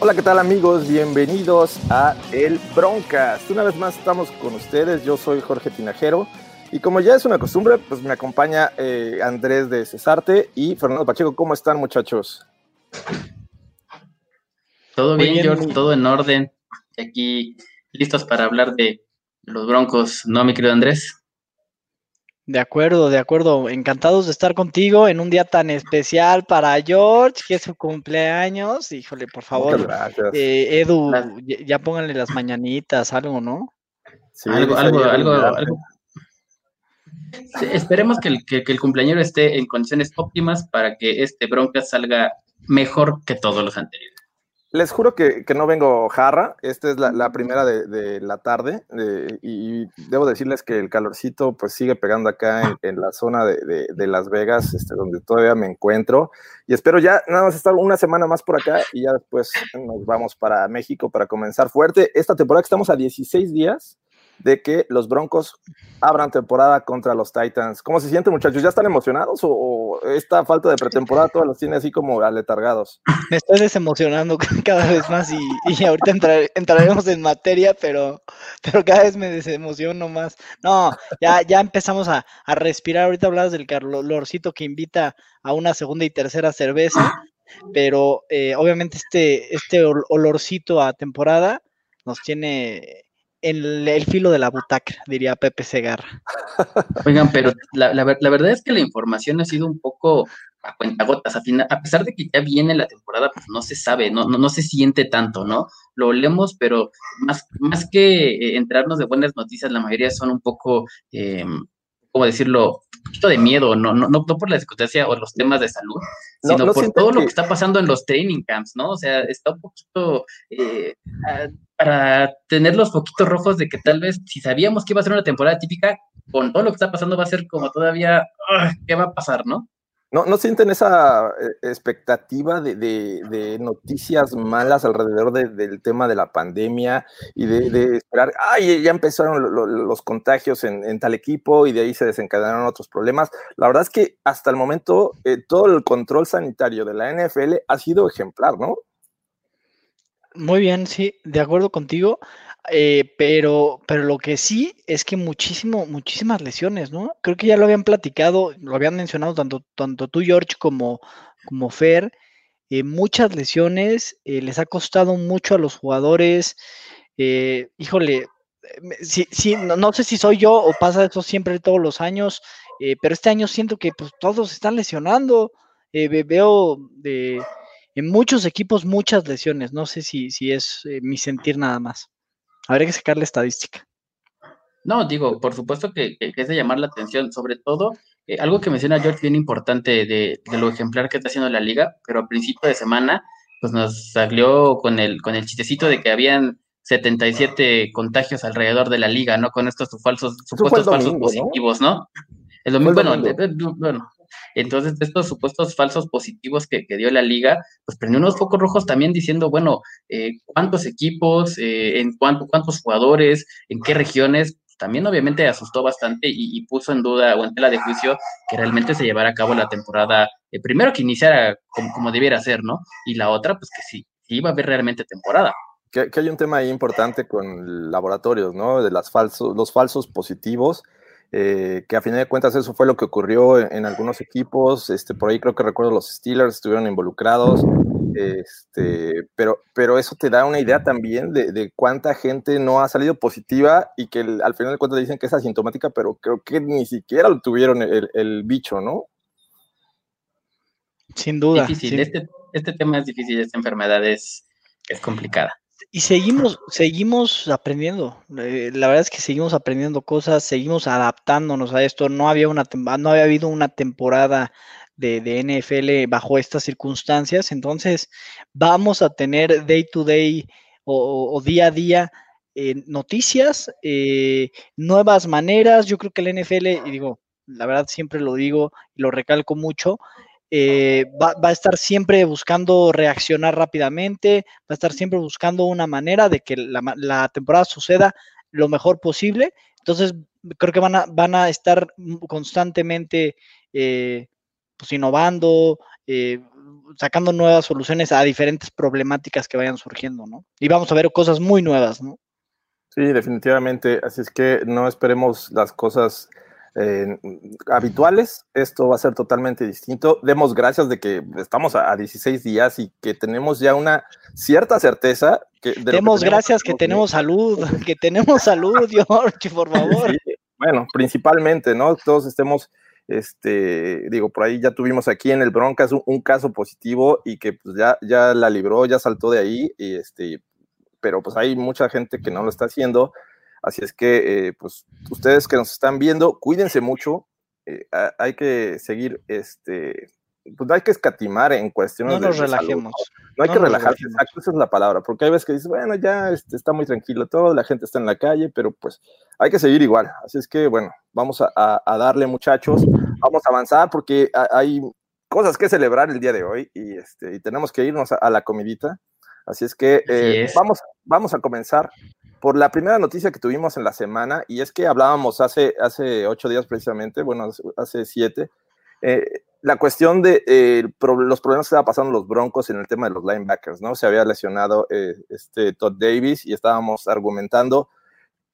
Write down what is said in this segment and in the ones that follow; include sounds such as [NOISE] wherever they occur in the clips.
Hola, ¿qué tal amigos? Bienvenidos a El Broncast. Una vez más estamos con ustedes, yo soy Jorge Tinajero y como ya es una costumbre, pues me acompaña eh, Andrés de Cesarte y Fernando Pacheco. ¿Cómo están muchachos? Todo bien, George, todo en orden. Aquí listos para hablar de los Broncos, ¿no, mi querido Andrés? De acuerdo, de acuerdo. Encantados de estar contigo en un día tan especial para George, que es su cumpleaños. Híjole, por favor, eh, Edu, ya pónganle las mañanitas, algo, ¿no? Sí, algo, algo, algo, algo. esperemos que el, que, el cumpleañero esté en condiciones óptimas para que este bronca salga mejor que todos los anteriores. Les juro que, no vengo jarra, esta es la, primera de, la tarde y debo decirles que el calorcito pues sigue pegando acá en, la zona de, Las Vegas, este, donde todavía me encuentro y espero ya nada más estar una semana más por acá y ya después nos vamos para México para comenzar fuerte. Esta temporada que estamos a 16 días de que los Broncos abran temporada contra los Titans. ¿Cómo se sienten, muchachos? ¿Ya están emocionados o, esta falta de pretemporada todos los tiene así como aletargados? Me estoy desemocionando [LAUGHS] cada vez más y, ahorita entraremos en materia, pero, pero cada vez me desemociono más. No, ya, ya empezamos a, respirar. Ahorita hablabas del calorcito que invita a una segunda y tercera cerveza, pero eh, obviamente este, este olorcito a temporada nos tiene el filo de la butaca, diría Pepe Segarra. Oigan, pero la, verdad es que la información ha sido un poco a cuentagotas. A, pesar de que ya viene la temporada, pues no se sabe, no, se siente tanto, ¿no? Lo leemos, pero más, más que eh, entrarnos de buenas noticias, la mayoría son un poco, eh, ¿cómo decirlo? Un poquito de miedo, no, no, no, por la circunstancia o los temas de salud, sino por todo lo que está pasando en los training camps, ¿no? O sea, está un poquito eh, para tener los poquitos rojos de que tal vez si sabíamos que iba a ser una temporada típica, con todo lo que está pasando va a ser como todavía, ¿qué va a pasar, no? ¿No, ¿No sienten esa eh, expectativa de, noticias malas alrededor del tema de la pandemia y de, esperar, ay, ya empezaron los contagios en, tal equipo y de ahí se desencadenaron otros problemas? La verdad es que hasta el momento eh, todo el control sanitario de la NFL ha sido ejemplar, ¿no? Muy bien, sí, de acuerdo contigo, eh, pero, pero lo que sí es que muchísimo, muchísimas lesiones, ¿no? Creo que ya lo habían platicado, lo habían mencionado tanto, tanto tú, George, como, como Fer, eh, muchas lesiones, eh, les ha costado mucho a los jugadores, híjole, sí, sí, no, sé si soy yo o pasa eso siempre todos los años, pero este año siento que pues, todos están lesionando, veo de en muchos equipos muchas lesiones. No sé si, si es mi sentir nada más. Habría que sacar la estadística. No, digo, por supuesto que, es de llamar la atención, sobre todo eh, algo que menciona George bien importante de, lo ejemplar que está haciendo la liga, pero a principio de semana pues nos salió con el, con el chistecito de que habían 77 contagios alrededor de la liga, ¿no? Con estos falsos, supuestos falsos positivos, ¿no? El domingo, bueno, bueno, entonces, estos supuestos falsos positivos que, dio la liga, pues prendió unos focos rojos también diciendo, bueno, eh, cuántos equipos, eh, en cuánto, cuántos jugadores, en qué regiones, también obviamente asustó bastante y, puso en duda o en tela de juicio que realmente se llevara a cabo la temporada, eh, primero que iniciara como, debiera ser, ¿no? Y la otra, pues que sí, iba a haber realmente temporada. Que, hay un tema ahí importante con laboratorios, ¿no? De los falsos positivos eh, que a final de cuentas eso fue lo que ocurrió en, algunos equipos, este, por ahí creo que recuerdo los Steelers estuvieron involucrados, este, pero, pero eso te da una idea también de, cuánta gente no ha salido positiva y que al final de cuentas dicen que es asintomática, pero creo que ni siquiera lo tuvieron el, bicho, ¿no? Sin duda. Este, este, tema es difícil, esta enfermedad es complicada y seguimos, seguimos aprendiendo. Eh, la verdad es que seguimos aprendiendo cosas, seguimos adaptándonos a esto. No había una no había habido una temporada de, NFL bajo estas circunstancias. Entonces, vamos a tener day to day o, día a día eh, noticias, eh, nuevas maneras. Yo creo que el NFL, y digo, la verdad siempre lo digo y lo recalco mucho, eh, va, a estar siempre buscando reaccionar rápidamente, va a estar siempre buscando una manera de que la, temporada suceda lo mejor posible. Entonces, creo que van a, van a estar constantemente eh, pues, innovando, eh, sacando nuevas soluciones a diferentes problemáticas que vayan surgiendo, ¿no? Y vamos a ver cosas muy nuevas, ¿no? Sí, definitivamente. Así es que no esperemos las cosas eh, habituales. Esto va a ser totalmente distinto. Demos gracias de que estamos a, 16 días y que tenemos ya una cierta certeza. Que Demos gracias que tenemos salud, [LAUGHS] que tenemos salud, [LAUGHS] George, por favor. bueno, principalmente, ¿no? Todos estemos este, digo, por ahí ya tuvimos aquí en el Broncas un, caso positivo y que pues ya, ya la libró, ya saltó de ahí, y este, pero pues hay mucha gente que no lo está haciendo. Así es que, eh, pues ustedes que nos están viendo, cuídense mucho. Eh, hay que seguir, este, pues hay que escatimar en cuestiones. No nos relajemos. ¿no? hay que relajarse, exacto, esa es la palabra, porque hay veces que dices, bueno, ya este, está muy tranquilo todo, la gente está en la calle, pero pues hay que seguir igual. Así es que, bueno, vamos a, darle, muchachos, vamos a avanzar porque hay cosas que celebrar el día de hoy y, este, y tenemos que irnos a, la comidita. Así es que eh, Vamos, vamos a comenzar por la primera noticia que tuvimos en la semana, y es que hablábamos hace, hace ocho días precisamente, bueno, hace siete, eh, la cuestión de eh, los problemas que estaban pasando los Broncos en el tema de los linebackers, ¿no? Se había lesionado eh, este Todd Davis y estábamos argumentando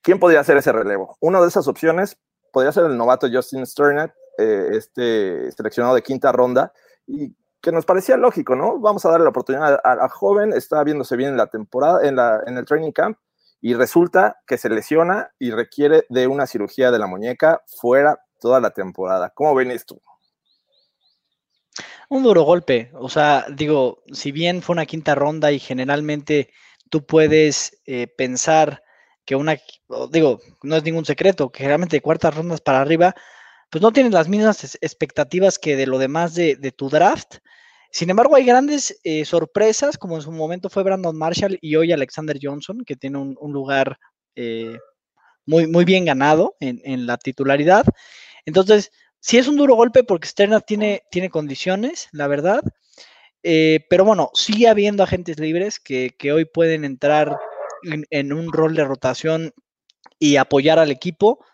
quién podría hacer ese relevo. Una de esas opciones podría ser el novato Justin Sternett, este seleccionado de quinta ronda, y que nos parecía lógico, ¿no? Vamos a darle la oportunidad a, joven, está viéndose bien en la temporada, en, la, en el training camp, y resulta que se lesiona y requiere de una cirugía de la muñeca fuera toda la temporada. ¿Cómo ven esto? Un duro golpe, o sea, digo, si bien fue una quinta ronda y generalmente tú puedes eh, pensar que una, digo, no es ningún secreto, que generalmente de cuartas rondas para arriba, pues no tienes las mismas expectativas que de lo demás de, de tu draft, sin embargo, hay grandes eh, sorpresas, como en su momento fue Brandon Marshall y hoy Alexander Johnson, que tiene un, lugar eh, muy, muy bien ganado en, la titularidad. Entonces, sí es un duro golpe porque Sterna tiene, tiene condiciones, la verdad. Eh, pero bueno, sigue habiendo agentes libres que, hoy pueden entrar en, un rol de rotación y apoyar al equipo.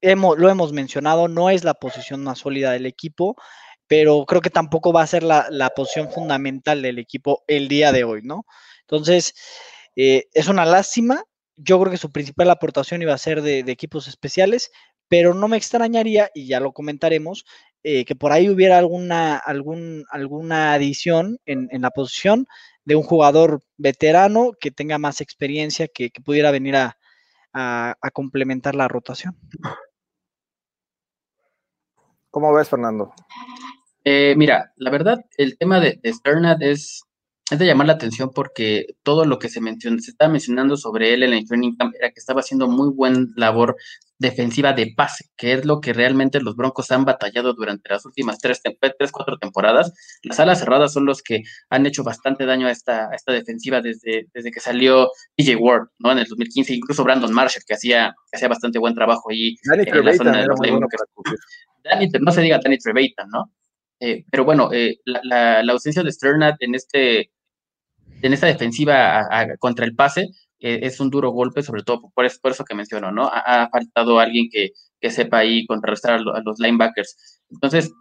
Hemos, lo hemos mencionado, no es la posición más sólida del equipo pero creo que tampoco va a ser la, posición fundamental del equipo el día de hoy, ¿no? Entonces, eh, es una lástima. Yo creo que su principal aportación iba a ser de, equipos especiales, pero no me extrañaría, y ya lo comentaremos, eh, que por ahí hubiera alguna, algún, alguna adición en, la posición de un jugador veterano que tenga más experiencia, que, pudiera venir a, a complementar la rotación. ¿Cómo ves, Fernando? Eh, mira, la verdad, el tema de, de es, es de llamar la atención porque todo lo que se menciona, se estaba mencionando sobre él en el training camp era que estaba haciendo muy buena labor defensiva de pase, que es lo que realmente los Broncos han batallado durante las últimas tres, tres cuatro temporadas. Las alas cerradas son los que han hecho bastante daño a esta, esta defensiva desde, desde que salió DJ Ward, ¿no? En el 2015, incluso Brandon Marshall, que hacía, hacía bastante buen trabajo ahí en la zona de los no se diga Danny Trevathan, ¿no? Eh, pero bueno, eh, la, ausencia de Sternat en, este, en esta defensiva contra el pase eh, es un duro golpe, sobre todo por, eso que menciono, ¿no? Ha, faltado alguien que, sepa ahí contrarrestar a, los linebackers. Entonces,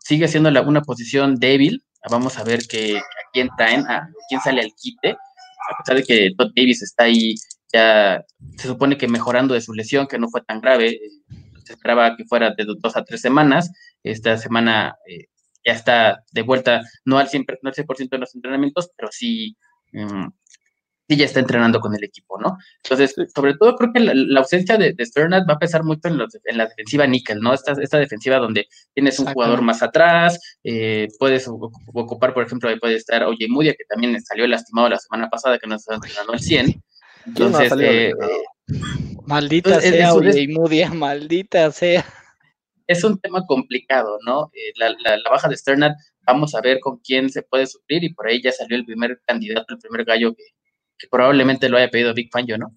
sigue siendo una posición débil. Vamos a ver que, a quién traen, a quién sale al quite. A pesar de que Todd Davis está ahí ya se supone que mejorando de su lesión, que no fue tan grave, se esperaba que fuera de dos a tres semanas. Esta semana eh, ya está de vuelta, no al 100%, no al 100 de los entrenamientos, pero sí, mm, sí ya está entrenando con el equipo, ¿no? Entonces, sobre todo creo que la, ausencia de, de va a pesar mucho en, en, la defensiva níquel, ¿no? Esta, esta defensiva donde tienes un jugador más atrás, eh, puedes ocupar, por ejemplo, ahí puede estar Oye Mudia, que también salió lastimado la semana pasada, que no está entrenando al 100. Entonces, eh, Maldita sea, es, maldita sea. Es un tema complicado, ¿no? Eh, la, baja de Sternat, vamos a ver con quién se puede suplir y por ahí ya salió el primer candidato, el primer gallo que, probablemente lo haya pedido Big Fangio, ¿no?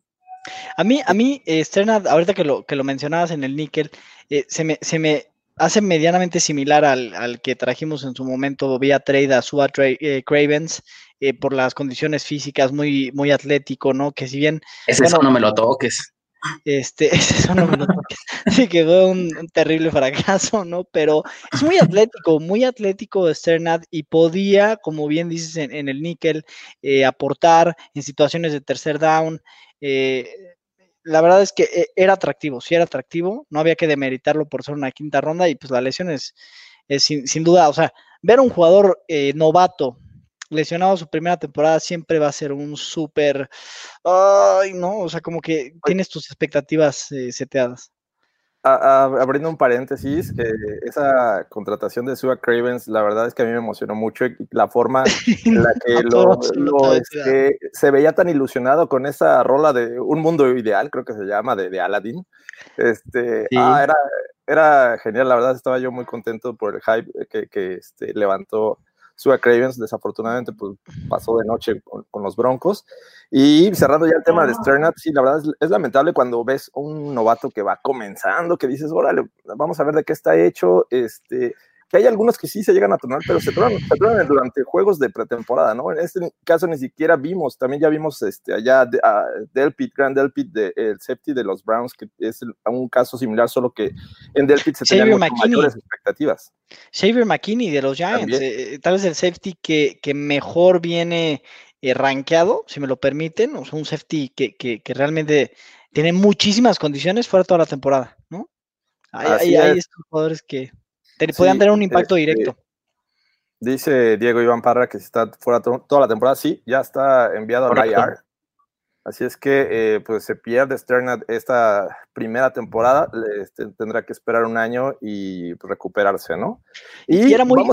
A mí, a mí, eh, Sternat, ahorita que lo, que lo mencionabas en el níquel, eh, se, me, se me hace medianamente similar al, que trajimos en su momento vía trade a Sua Cravens, eh, por las condiciones físicas, muy, muy atlético, ¿no? Que si bien... Es eso, no me lo toques. Este, eso no me lo sí que fue un, terrible fracaso, ¿no? Pero es muy atlético, muy atlético Sternad y podía, como bien dices en, el níquel, eh, aportar en situaciones de tercer down. Eh, la verdad es que eh, era atractivo, sí era atractivo, no había que demeritarlo por ser una quinta ronda y pues la lesión es, sin, sin, duda, o sea, ver a un jugador novato lesionado su primera temporada siempre va a ser un súper, ay, no, o sea, como que tienes tus expectativas eh, seteadas. abriendo un paréntesis, eh, esa contratación de Suga Cravens, la verdad es que a mí me emocionó mucho la forma en la [LAUGHS] que lo, este, se veía tan ilusionado con esa rola de Un Mundo Ideal, creo que se llama, de, de Aladdin. Este, ah, era, era genial, la verdad estaba yo muy contento por el hype que, que este, levantó Sua Cravens desafortunadamente pues, pasó de noche con, los Broncos. Y cerrando ya el tema de Sternat, sí, la verdad es, lamentable cuando ves un novato que va comenzando, que dices, órale, vamos a ver de qué está hecho, este, que hay algunos que sí se llegan a tornar, pero se tornan, durante juegos de pretemporada, ¿no? En este caso ni siquiera vimos, también ya vimos este, allá a Delpit, Grand Delpit, de, el safety de los Browns, que es un caso similar, solo que en Delpit se tenían mayores expectativas. Xavier McKinney de los Giants, eh, tal vez el safety que, que mejor viene eh, rankeado, si me lo permiten, o sea, un safety que, que, que realmente tiene muchísimas condiciones fuera toda la temporada, ¿no? Hay, hay estos jugadores que podían tener un impacto este, directo. Dice Diego Iván Parra que si está fuera toda la temporada, sí, ya está enviado al IR. Así es que eh, pues se pierde Sternat esta primera temporada, este, tendrá que esperar un año y recuperarse, ¿no? Y, era muy,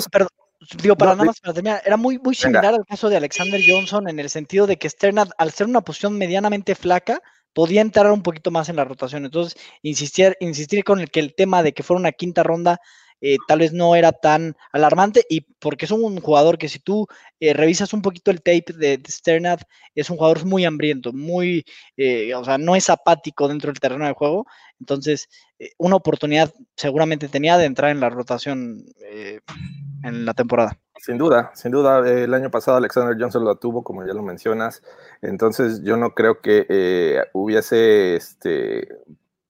digo, para nada más para terminar, era muy, muy similar al caso de Alexander Johnson en el sentido de que Sternat, al ser una posición medianamente flaca, podía entrar un poquito más en la rotación. Entonces, insistir, insistir con el que el tema de que fuera una quinta ronda eh, tal vez no era tan alarmante y porque es un jugador que si tú eh, revisas un poquito el tape de, Sternad, es un jugador muy hambriento, muy, eh, o sea, no es apático dentro del terreno de juego, entonces una oportunidad seguramente tenía de entrar en la rotación en la temporada. Sin duda, sin duda, el año pasado Alexander Johnson lo tuvo, como ya lo mencionas, entonces yo no creo que hubiese este,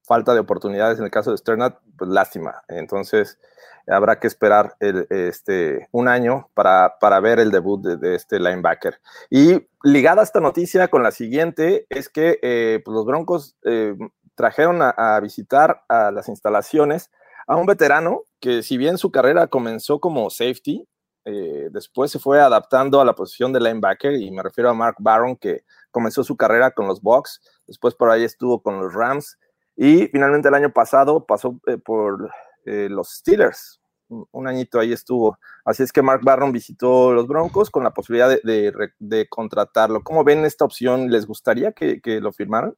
falta de oportunidades en el caso de Sternat, pues lástima. Entonces, habrá que esperar este, un año para, ver el debut de, este linebacker. Y ligada esta noticia con la siguiente, es que eh, pues los Broncos eh, trajeron a, visitar a las instalaciones a un veterano que si bien su carrera comenzó como safety, eh, después se fue adaptando a la posición de linebacker y me refiero a Mark Barron que comenzó su carrera con los Bucks, después por ahí estuvo con los Rams y finalmente el año pasado pasó por los Steelers, un añito ahí estuvo. Así es que Mark Barron visitó los Broncos con la posibilidad de, contratarlo. ¿Cómo ven esta opción? ¿Les gustaría que, lo firmaran?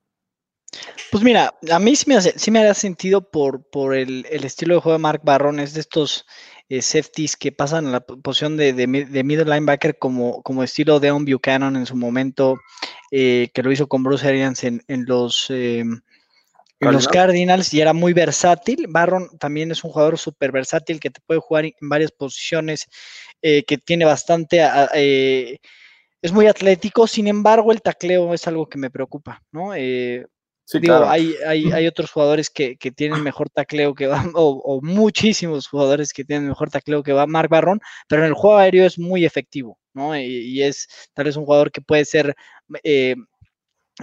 Pues mira, a mí sí me, hace, sí me haría sentido por, por el, estilo de juego de Mark Barron, es de estos eh, safeties que pasan a la posición de, de, middle linebacker como, como estilo de Buchanan en su momento, eh, que lo hizo con Bruce Arians en, los... Eh, en los Cardinals y era muy versátil. Barron también es un jugador súper versátil que te puede jugar en varias posiciones, eh, que tiene bastante, eh, es muy atlético, sin embargo el tacleo es algo que me preocupa, ¿no? Eh, digo, hay, hay, otros jugadores que, tienen mejor tacleo que va, o, muchísimos jugadores que tienen mejor tacleo que va Mark Barron, pero en el juego aéreo es muy efectivo, ¿no? Y, es tal vez un jugador que puede ser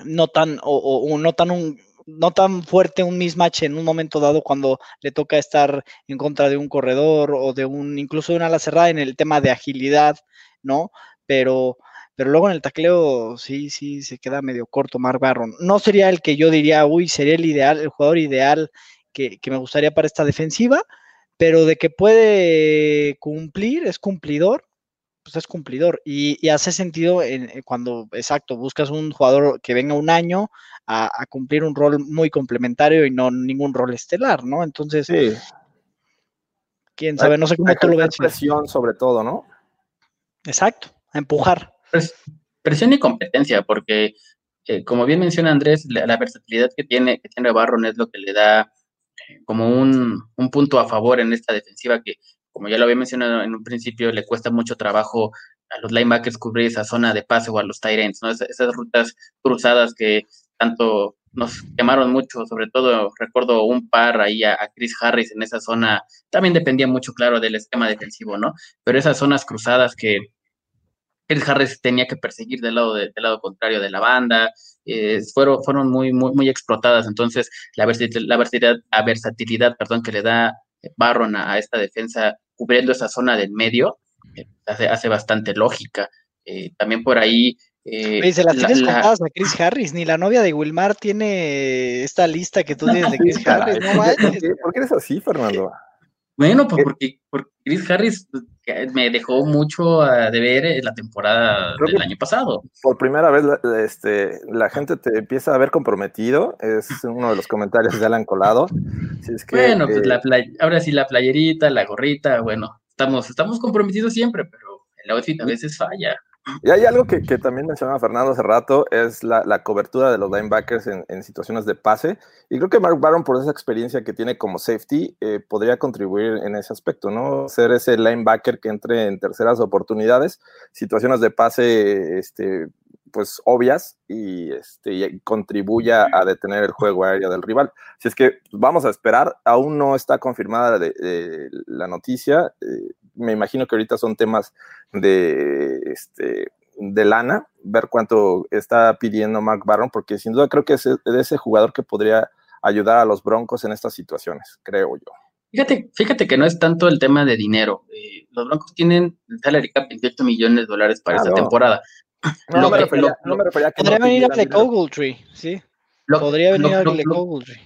no tan, o no tan un, no tan fuerte un mismatch en un momento dado cuando le toca estar en contra de un corredor o de un, incluso de una ala cerrada en el tema de agilidad, ¿no? Pero, pero luego en el tacleo sí, sí, se queda medio corto Mark Barron. No sería el que yo diría, uy, sería el ideal, el jugador ideal que, que me gustaría para esta defensiva, pero de que puede cumplir, es cumplidor, pues es cumplidor y, hace sentido en, eh, cuando, exacto, buscas un jugador que venga un año a, cumplir un rol muy complementario y no ningún rol estelar, ¿no? Entonces, sí. quién sabe, no sé cómo tú lo ves. Presión sobre todo, ¿no? Exacto, a empujar. presión y competencia, porque eh, como bien menciona Andrés, la, versatilidad que tiene, que tiene Barron es lo que le da eh, como un, un punto a favor en esta defensiva que como ya lo había mencionado en un principio, le cuesta mucho trabajo a los linebackers cubrir esa zona de pase o a los tight ends, ¿no? esas rutas cruzadas que, tanto nos quemaron mucho, sobre todo recuerdo un par ahí a, Chris Harris en esa zona, también dependía mucho, claro, del esquema defensivo, ¿no? Pero esas zonas cruzadas que Chris Harris tenía que perseguir del lado, del lado contrario de la banda, eh, fueron, fueron muy, muy, muy explotadas, entonces la versatilidad, la versatilidad perdón, que le da Barron a, esta defensa cubriendo esa zona del medio, eh, hace, hace bastante lógica. Eh, también por ahí eh, se las tienes contadas a Chris Harris, ni la novia de Wilmar tiene esta lista que tú tienes de [LAUGHS] Chris Harris, no [LAUGHS] ¿Por qué eres así, Fernando? Bueno, pues porque, porque Chris Harris me dejó mucho de ver la temporada del año pasado. Por primera vez este, la gente te empieza a ver comprometido, es uno de los comentarios de Alan Colado. bueno, pues la eh, ahora sí la playerita, la gorrita, bueno, estamos, estamos comprometidos siempre, pero el outfit a veces falla. Y hay algo que, también mencionaba Fernando hace rato, es la, cobertura de los linebackers en, situaciones de pase. Y creo que Mark Barron, por esa experiencia que tiene como safety, eh, podría contribuir en ese aspecto, ¿no? Ser ese linebacker que entre en terceras oportunidades, situaciones de pase, este, pues obvias y, este, contribuya a detener el juego aéreo del rival. Si es que vamos a esperar, aún no está confirmada la noticia. Eh, me imagino que ahorita son temas de, este, de lana, ver cuánto está pidiendo Mark Barron, porque sin duda creo que es de ese jugador que podría ayudar a los Broncos en estas situaciones, creo yo. Fíjate, fíjate que no es tanto el tema de dinero. Eh, los Broncos tienen el salary cap 28 millones de dólares para esta temporada. No, me refería, Podría venir a Black Ogletree, sí. Podría venir a Black Ogletree.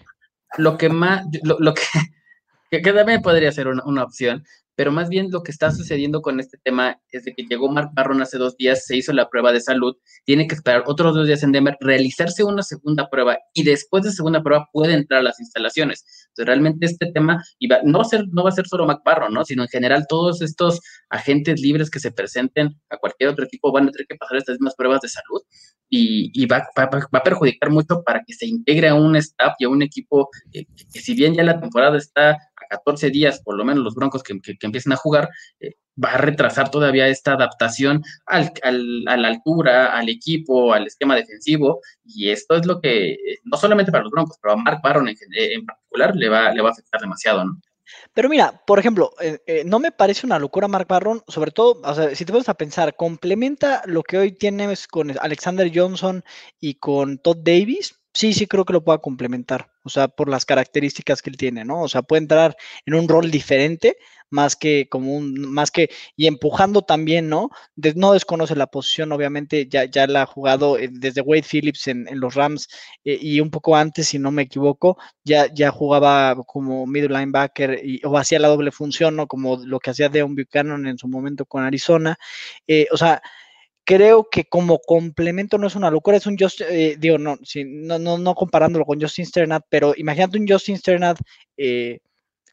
Lo que más, lo, [LAUGHS] que, que, también podría ser una, opción, pero más bien lo que está sucediendo con este tema es de que llegó Mark Barron hace dos días, se hizo la prueba de salud, tiene que esperar otros dos días en Denver, realizarse una segunda prueba y después de segunda prueba puede entrar a las instalaciones. Entonces, realmente este tema no, va a ser, no va a ser solo Mark Barron, ¿no? sino en general todos estos agentes libres que se presenten a cualquier otro equipo van a tener que pasar estas mismas pruebas de salud y, va, va, a perjudicar mucho para que se integre a un staff y a un equipo que si bien ya la temporada está 14 días, por lo menos los Broncos que, empiecen a jugar, eh, va a retrasar todavía esta adaptación al, a la altura, al equipo, al esquema defensivo, y esto es lo que, eh, no solamente para los Broncos, pero a Mark Barron en, en particular le va, le va a afectar demasiado, ¿no? Pero mira, por ejemplo, eh, no me parece una locura Mark Barron, sobre todo, o sea, si te pones a pensar, complementa lo que hoy tienes con Alexander Johnson y con Todd Davis, sí, sí creo que lo pueda complementar, o sea, por las características que él tiene, ¿no? O sea, puede entrar en un rol diferente, más que como un, más que, y empujando también, ¿no? no desconoce la posición, obviamente, ya, ya la ha jugado eh, desde Wade Phillips en, los Rams eh, y un poco antes, si no me equivoco, ya, ya jugaba como middle linebacker y, o hacía la doble función, ¿no? Como lo que hacía Deon Buchanan en su momento con Arizona. Eh, o sea, creo que como complemento no es una locura, es un Justin, eh, digo, no, no, no, no, comparándolo con Justin Sternat, pero imagínate un Justin Sternat eh,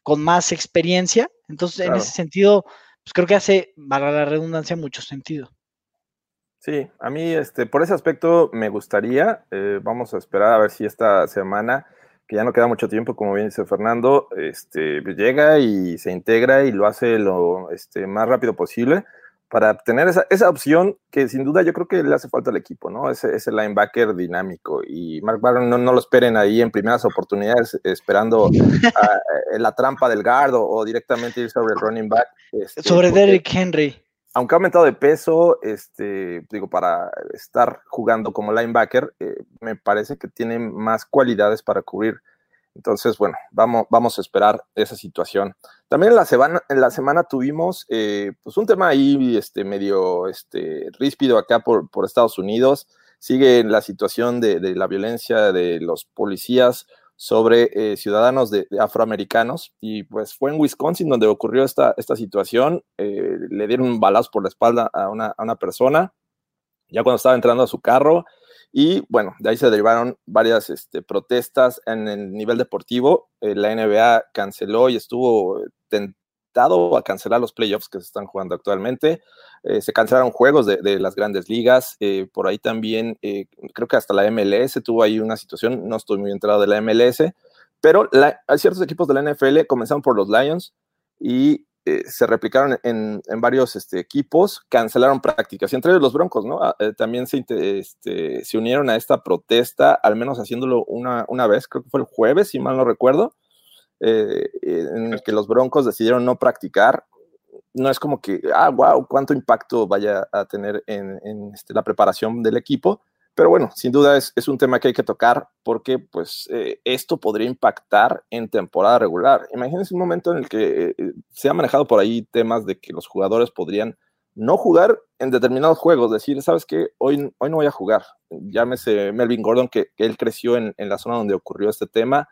con más experiencia, entonces en ese sentido, pues creo que hace, para la redundancia, mucho sentido. Sí, a mí, este, por ese aspecto me gustaría, eh, vamos a esperar a ver si esta semana, que ya no queda mucho tiempo, como bien dice Fernando, este, llega y se integra y lo hace lo este, más rápido posible para tener esa, esa, opción que sin duda yo creo que le hace falta al equipo, ¿no? Ese, ese linebacker dinámico. Y Mark Barron no, no, lo esperen ahí en primeras oportunidades esperando a, la trampa del guard o, directamente ir sobre el running back. Este, sobre Derrick Henry. Aunque ha aumentado de peso, este, digo, para estar jugando como linebacker, eh, me parece que tiene más cualidades para cubrir entonces, bueno, vamos, vamos a esperar esa situación. También en la semana, en la semana tuvimos eh, pues un tema ahí este, medio este, ríspido acá por, por Estados Unidos. Sigue la situación de, la violencia de los policías sobre eh, ciudadanos de, afroamericanos y pues fue en Wisconsin donde ocurrió esta, esta situación. Eh, le dieron un balazo por la espalda a una, a una persona ya cuando estaba entrando a su carro y bueno, de ahí se derivaron varias este, protestas en el nivel deportivo. Eh, la NBA canceló y estuvo tentado a cancelar los playoffs que se están jugando actualmente. Eh, se cancelaron juegos de, las grandes ligas. Eh, por ahí también, creo que hasta la MLS tuvo ahí una situación. No estoy muy enterado de la MLS, pero hay ciertos equipos de la NFL, comenzaron por los Lions y eh, se replicaron en, varios este, equipos, cancelaron prácticas, y entre ellos los Broncos. Ah, eh, también se, este, se, unieron a esta protesta, al menos haciéndolo una, una, vez, creo que fue el jueves, si mal no recuerdo, en el que los Broncos decidieron no practicar. No es como que, ah, wow, cuánto impacto vaya a tener en, este, la preparación del equipo, pero bueno, sin duda es, un tema que hay que tocar porque pues eh, esto podría impactar en temporada regular. Imagínense un momento en el que eh, se ha manejado por ahí temas de que los jugadores podrían no jugar en determinados juegos, decir, sabes qué, hoy, hoy no voy a jugar. Llámese Melvin Gordon, que, él creció en, la zona donde ocurrió este tema.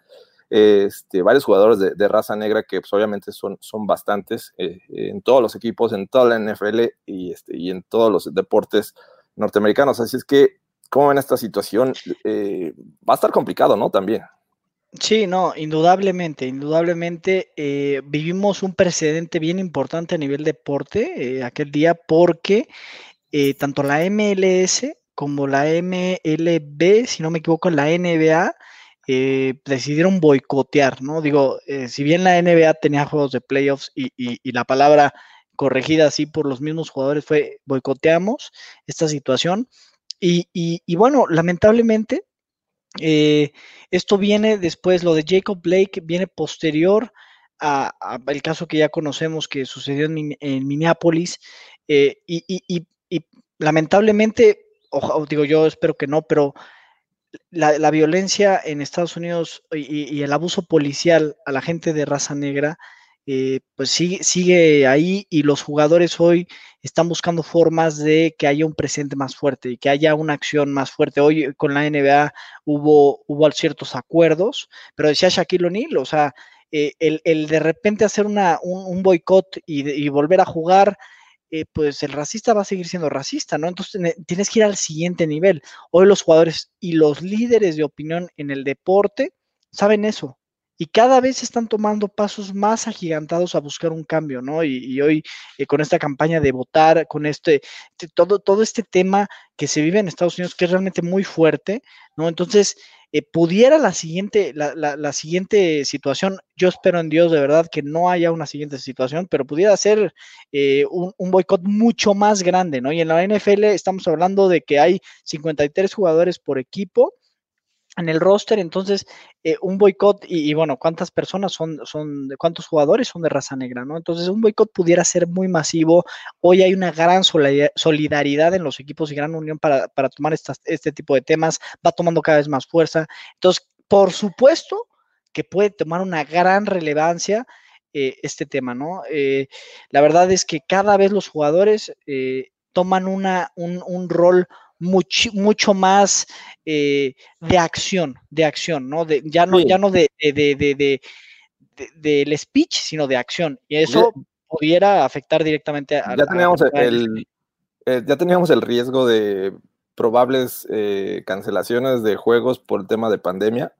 Este, varios jugadores de, raza negra que pues, obviamente son, son bastantes eh, en todos los equipos, en toda la NFL y, este, y en todos los deportes norteamericanos. Así es que ¿Cómo ven esta situación? Eh, va a estar complicado, ¿no? También. Sí, no, indudablemente, indudablemente eh, vivimos un precedente bien importante a nivel deporte eh, aquel día porque tanto la MLS como la MLB, si no me equivoco, la NBA, decidieron boicotear, ¿no? Digo, si bien la NBA tenía juegos de playoffs y, y la palabra corregida así por los mismos jugadores fue boicoteamos esta situación, y, bueno, lamentablemente, eh, esto viene después, lo de Jacob Blake viene posterior al caso que ya conocemos que sucedió en, Minneapolis. Eh, y, lamentablemente, digo yo, espero que no, pero la, violencia en Estados Unidos y, el abuso policial a la gente de raza negra eh, pues sigue, ahí y los jugadores hoy están buscando formas de que haya un presente más fuerte y que haya una acción más fuerte. Hoy con la NBA hubo, hubo ciertos acuerdos, pero decía Shaquille O'Neal, o sea, eh, el, de repente hacer una, un, boicot y, volver a jugar, eh, pues el racista va a seguir siendo racista, ¿no? Entonces tienes que ir al siguiente nivel. Hoy los jugadores y los líderes de opinión en el deporte saben eso, y cada vez están tomando pasos más agigantados a buscar un cambio, ¿no? Y, hoy eh, con esta campaña de votar, con este, todo, todo este tema que se vive en Estados Unidos, que es realmente muy fuerte, ¿no? Entonces, eh, pudiera la siguiente, la, la, siguiente situación, yo espero en Dios de verdad que no haya una siguiente situación, pero pudiera ser eh, un, un boicot mucho más grande, ¿no? Y en la NFL estamos hablando de que hay 53 jugadores por equipo, en el roster, entonces eh, un boicot y, bueno, cuántas personas son, son, cuántos jugadores son de raza negra, ¿no? Entonces un boicot pudiera ser muy masivo. Hoy hay una gran solidaridad en los equipos y gran unión para, tomar este tipo de temas, va tomando cada vez más fuerza. Entonces, por supuesto que puede tomar una gran relevancia eh, este tema, ¿no? Eh, la verdad es que cada vez los jugadores toman una, un, un rol mucho, mucho más eh, de acción, de acción, ¿no? De, ya no, ya no de, de, del speech, sino de acción. Y eso pudiera afectar directamente a... Ya teníamos, el, eh, ya teníamos el riesgo de probables eh, cancelaciones de juegos por el tema de pandemia.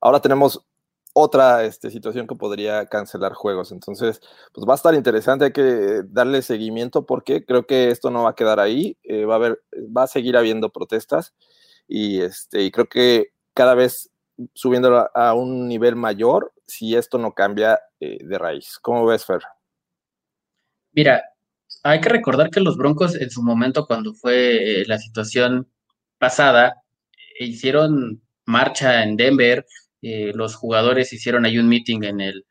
Ahora tenemos otra este, situación que podría cancelar juegos. Entonces, pues va a estar interesante, hay que darle seguimiento porque creo que esto no va a quedar ahí, eh, va, a haber, va a seguir habiendo protestas y, este, y creo que cada vez subiendo a un nivel mayor si esto no cambia eh, de raíz. ¿Cómo ves, Fer? Mira, hay que recordar que los Broncos en su momento, cuando fue eh, la situación pasada, hicieron marcha en Denver, eh, los jugadores hicieron ahí un meeting en el,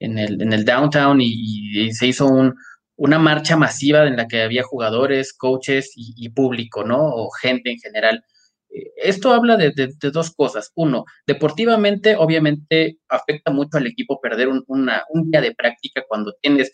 en el, en el downtown y, se hizo un, una marcha masiva en la que había jugadores, coaches y, público, ¿no? O gente en general. Eh, esto habla de, dos cosas. Uno, deportivamente, obviamente, afecta mucho al equipo perder un, un día de práctica cuando tienes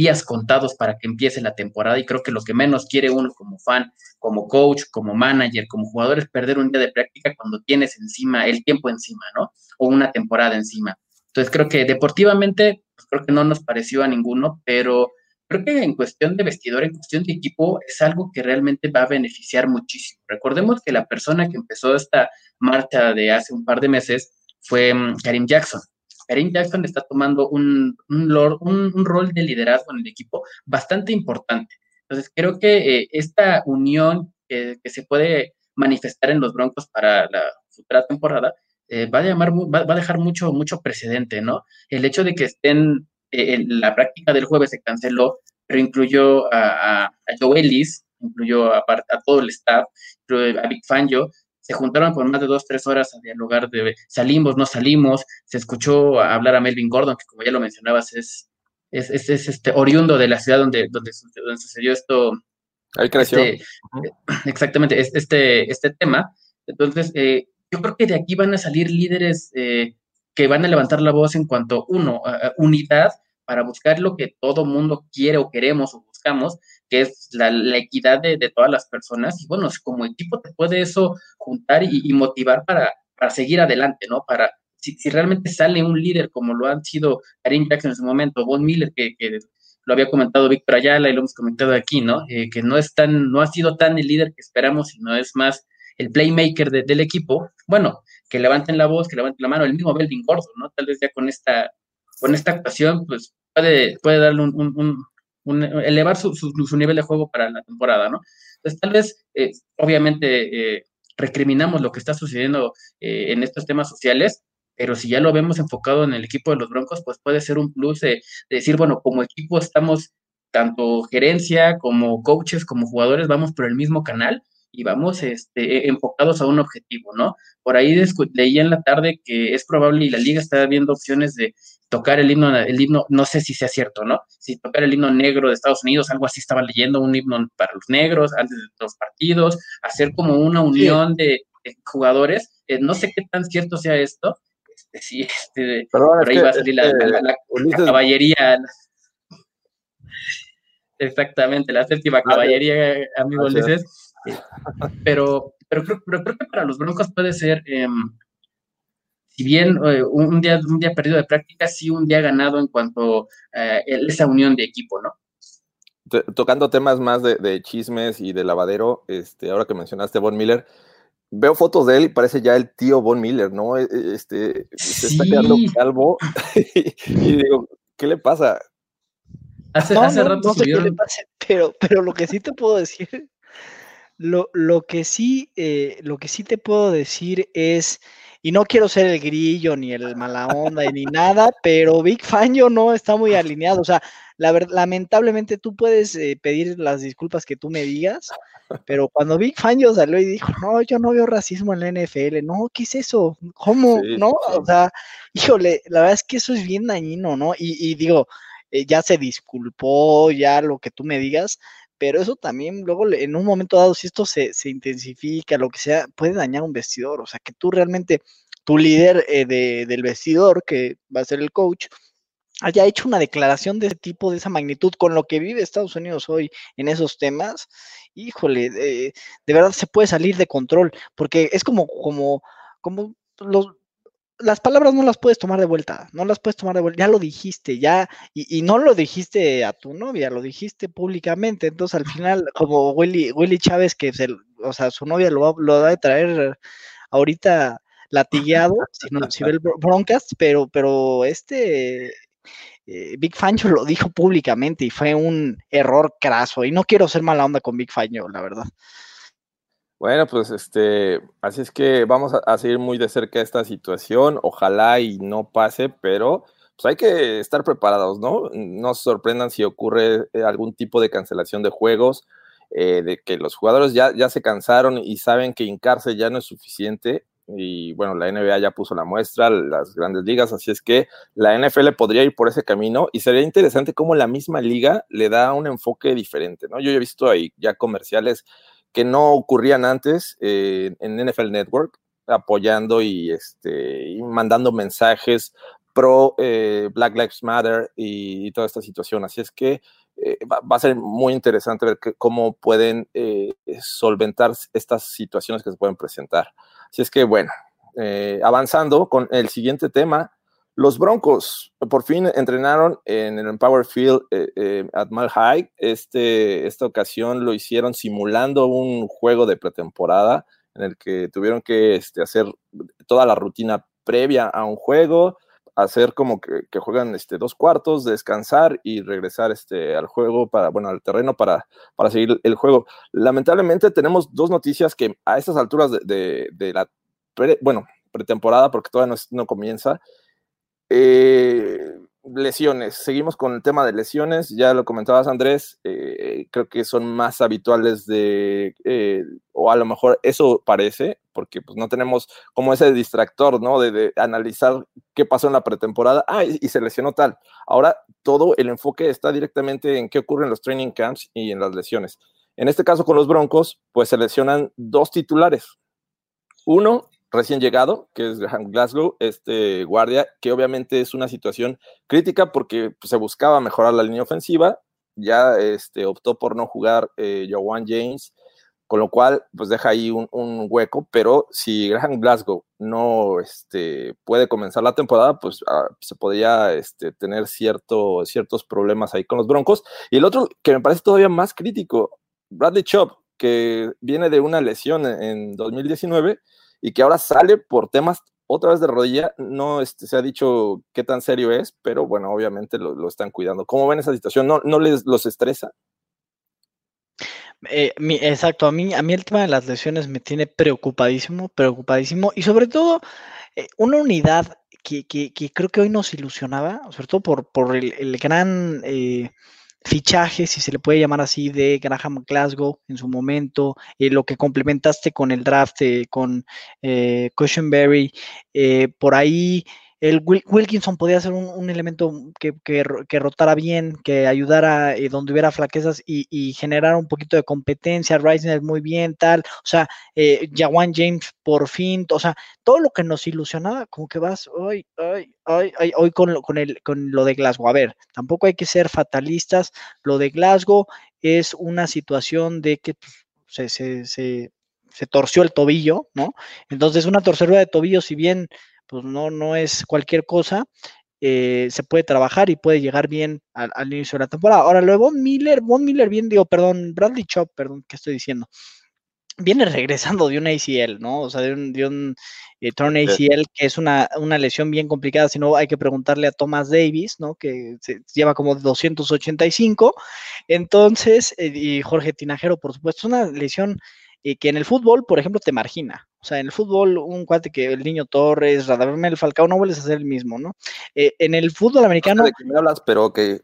días contados para que empiece la temporada y creo que lo que menos quiere uno como fan, como coach, como manager, como jugador es perder un día de práctica cuando tienes encima el tiempo encima, ¿no? O una temporada encima. Entonces creo que deportivamente, pues, creo que no nos pareció a ninguno, pero creo que en cuestión de vestidor, en cuestión de equipo, es algo que realmente va a beneficiar muchísimo. Recordemos que la persona que empezó esta marcha de hace un par de meses fue mm, Karim Jackson. Karim Jackson está tomando un, un, rol de liderazgo en el equipo bastante importante. Entonces, creo que eh, esta unión que se puede manifestar en los Broncos para la futura temporada eh, va, a llamar, va, a dejar mucho, mucho precedente, ¿no? El hecho de que estén la práctica del jueves se canceló, pero incluyó a, a, Joe Ellis, incluyó a, a, todo el staff, a Big Fangio, se juntaron por más de dos, tres horas a dialogar de salimos, no salimos, se escuchó hablar a Melvin Gordon, que como ya lo mencionabas, es, es, es, este oriundo de la ciudad donde, donde, donde sucedió esto. Ahí creció. Este, exactamente, este, este tema. Entonces, eh, yo creo que de aquí van a salir líderes eh, que van a levantar la voz en cuanto, uno, a unidad para buscar lo que todo mundo quiere o queremos o buscamos, que es la, equidad de, todas las personas. Y bueno, como equipo te puede eso juntar y, motivar para, seguir adelante, ¿no? Para, si, realmente sale un líder como lo han sido Karim Jackson en su momento, Von Miller, que, lo había comentado Víctor Ayala y lo hemos comentado aquí, ¿no? Eh, que no es tan, no ha sido tan el líder que esperamos, sino es más el playmaker del equipo, bueno, que levanten la voz, que levanten la mano, el mismo Belvin Gordo, ¿no? Tal vez ya con esta, con esta actuación, pues puede, puede darle un, elevar su, su, nivel de juego para la temporada, ¿no? Entonces, tal vez, eh, obviamente, eh, recriminamos lo que está sucediendo eh, en estos temas sociales, pero si ya lo vemos enfocado en el equipo de los Broncos, pues puede ser un plus de decir, bueno, como equipo estamos, tanto gerencia como coaches, como jugadores, vamos por el mismo canal y vamos este, enfocados a un objetivo, ¿no? Por ahí leí en la tarde que es probable y la liga está viendo opciones de tocar el himno, el himno, no sé si sea cierto, ¿no? Si tocar el himno negro de Estados Unidos, algo así estaba leyendo, un himno para los negros antes de los partidos, hacer como una unión de, jugadores. Eh, no sé qué tan cierto sea esto. Este, sí, este, por ahí va a salir la, este, caballería. Exactamente, la séptima caballería, amigo Ulises. Pero, pero, creo, pero creo que para los Broncos puede ser, em, si bien eh, un, día, un día perdido de práctica, sí un día ganado en cuanto a eh, esa unión de equipo, ¿no? Tocando temas más de, chismes y de lavadero, este, ahora que mencionaste Von Miller, veo fotos de él y parece ya el tío Von Miller, ¿no? E, e, este, se está quedando calvo [LAUGHS] y digo, ¿qué le pasa? Hace, hace rato no sé qué le pasa, pero, pero lo que sí te puedo decir lo, lo, que sí, eh, lo que sí te puedo decir es, y no quiero ser el grillo, ni el mala onda, ni nada, pero Big Fan yo no está muy alineado. O sea, la lamentablemente tú puedes eh, pedir las disculpas que tú me digas, pero cuando Big Fan yo salió y dijo, no, yo no veo racismo en la NFL, no, ¿qué es eso? ¿Cómo? ¿No? O sea, híjole, la verdad es que eso es bien dañino, ¿no? Y, digo, eh, ya se disculpó, ya lo que tú me digas, pero eso también luego en un momento dado, si esto se, intensifica, lo que sea, puede dañar un vestidor, o sea, que tú realmente, tu líder eh, del vestidor, que va a ser el coach, haya hecho una declaración de ese tipo, de esa magnitud, con lo que vive Estados Unidos hoy en esos temas, híjole, de verdad se puede salir de control, porque es como, como, como los, las palabras no las puedes tomar de vuelta, no las puedes tomar de vuelta, ya lo dijiste, ya, y, no lo dijiste a tu novia, lo dijiste públicamente, entonces al final, como Willy, Willy Chávez, que se, o sea, su novia lo, lo va a traer ahorita latigueado, si, no, si ve el broadcast, pero, pero este eh, Big Fancho lo dijo públicamente y fue un error craso, y no quiero ser mala onda con Big Fancho, la verdad. Bueno, pues este, así es que vamos a, seguir muy de cerca esta situación. Ojalá y no pase, pero pues hay que estar preparados, ¿no? No se sorprendan si ocurre eh, algún tipo de cancelación de juegos, eh, de que los jugadores ya, ya se cansaron y saben que hincarse ya no es suficiente. Y bueno, la NBA ya puso la muestra, las grandes ligas, así es que la NFL podría ir por ese camino y sería interesante cómo la misma liga le da un enfoque diferente, ¿no? Yo he visto ahí ya comerciales que no ocurrían antes eh, en NFL Network, apoyando y, este, mandando mensajes pro eh, Black Lives Matter y, toda esta situación. Así es que eh, va, a ser muy interesante ver cómo pueden solventar estas situaciones que se pueden presentar. Así es que, bueno, avanzando con el siguiente tema, los Broncos por fin entrenaron en el Empower Field eh, eh, at Mal High. Este, esta ocasión lo hicieron simulando un juego de pretemporada en el que tuvieron que este, hacer toda la rutina previa a un juego, hacer como que, juegan este, dos cuartos, descansar y regresar este, al juego, para, bueno, al terreno para, para seguir el juego. Lamentablemente tenemos dos noticias que a estas alturas de, la, bueno, pretemporada, porque todavía no comienza, eh, lesiones. Seguimos con el tema de lesiones. Ya lo comentabas, Andrés. Eh, creo que son más habituales de, eh, o a lo mejor eso parece, porque pues no tenemos como ese distractor, ¿no? De, analizar qué pasó en la pretemporada. Ah, y, se lesionó tal. Ahora todo el enfoque está directamente en qué ocurre en los training camps y en las lesiones. En este caso con los Broncos, pues se lesionan dos titulares. Uno, recién llegado, que es Graham Glasgow, este guardia, que obviamente es una situación crítica porque pues, se buscaba mejorar la línea ofensiva, ya este, optó por no jugar eh, James, con lo cual pues deja ahí un, hueco, pero si Graham Glasgow no este, puede comenzar la temporada, pues ah, se podría este, tener cierto, ciertos problemas ahí con los Broncos. Y el otro que me parece todavía más crítico, Bradley Chubb, que viene de una lesión en 2019 y que ahora sale por temas otra vez de rodilla. No este, se ha dicho qué tan serio es, pero bueno, obviamente lo, están cuidando. ¿Cómo ven esa situación? ¿No, no les los estresa? Eh, exacto, a mí, a mí el tema de las lesiones me tiene preocupadísimo, preocupadísimo, y sobre todo eh, una unidad que, creo que hoy nos ilusionaba, sobre todo por, por el, gran eh, fichaje, si se le puede llamar así, de Graham Glasgow en su momento, eh, lo que complementaste con el draft, eh, con eh, eh, por ahí el Wilkinson podía ser un, elemento que, que, rotara bien, que ayudara eh, donde hubiera flaquezas y, y generara un poquito de competencia. Reisner muy bien, tal. O sea, eh, Jawan James por fin. O sea, todo lo que nos ilusionaba, como que vas hoy, hoy, hoy, hoy con, con, el, con lo de Glasgow. A ver, tampoco hay que ser fatalistas. Lo de Glasgow es una situación de que pues, se, se, se, se torció el tobillo, ¿no? Entonces, una torcedura de tobillo, si bien pues no, no es cualquier cosa. Eh, se puede trabajar y puede llegar bien al, inicio de la temporada. Ahora, luego Miller, Von Miller, bien digo, perdón, Bradley Chop, perdón, ¿qué estoy diciendo? Viene regresando de un ACL, ¿no? O sea, de un, de un eh, turn ACL, que es una, una, lesión bien complicada, si no hay que preguntarle a Thomas Davis, ¿no? Que se lleva como 285. Entonces, eh, y Jorge Tinajero, por supuesto, es una lesión que en el fútbol, por ejemplo, te margina. O sea, en el fútbol, un cuate que el niño Torres, Radamel Falcao, no vuelves a ser el mismo, ¿no? Eh, en el fútbol americano. de qué me hablas, pero que.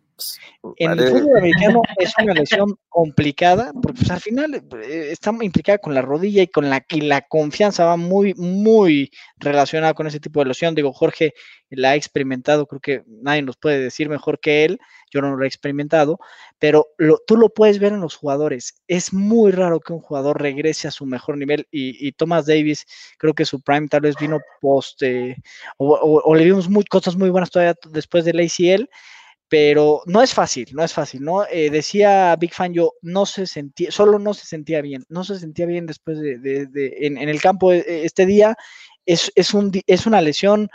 En el fútbol americano es una lesión complicada, porque pues, al final eh, está implicada con la rodilla y con la que la confianza va muy, muy relacionada con ese tipo de lesión. Digo, Jorge la ha experimentado, creo que nadie nos puede decir mejor que él yo no lo he experimentado, pero tú lo puedes ver en los jugadores. Es muy raro que un jugador regrese a su mejor nivel y, Thomas Davis, creo que su prime tal vez vino post, eh, o, le vimos muy, cosas muy buenas todavía después del ACL, pero no es fácil, no es fácil, ¿no? Eh, decía Big Fan, yo no se sentía, solo no se sentía bien, no se sentía bien después de, en, el campo eh, este día, es, es, un, es una lesión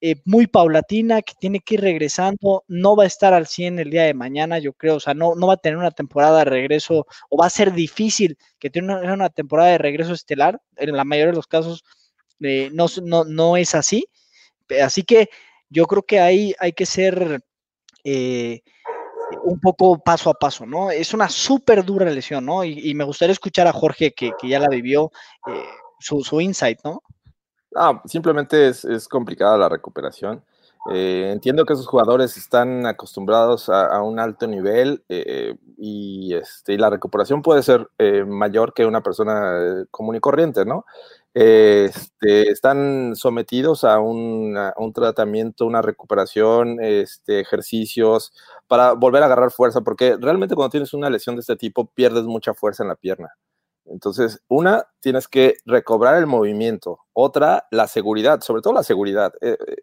eh, muy paulatina, que tiene que ir regresando, no va a estar al 100 el día de mañana, yo creo, o sea, no, no va a tener una temporada de regreso, o va a ser difícil que tenga una, temporada de regreso estelar, en la mayoría de los casos eh, no, no, no, es así, así que yo creo que ahí hay que ser... Eh, un poco paso a paso, ¿no? Es una súper dura lesión, ¿no? Y, me gustaría escuchar a Jorge, que, ya la vivió, su, su insight, ¿no? Ah, simplemente es, complicada la recuperación. Eh, entiendo que esos jugadores están acostumbrados a, un alto nivel eh, y, este, la recuperación puede ser eh, mayor que una persona común y corriente, ¿no? Este, están sometidos a un, tratamiento, una recuperación, este, ejercicios para volver a agarrar fuerza, porque realmente cuando tienes una lesión de este tipo pierdes mucha fuerza en la pierna. Entonces, una, tienes que recobrar el movimiento. Otra, la seguridad, sobre todo la seguridad. Eh, eh,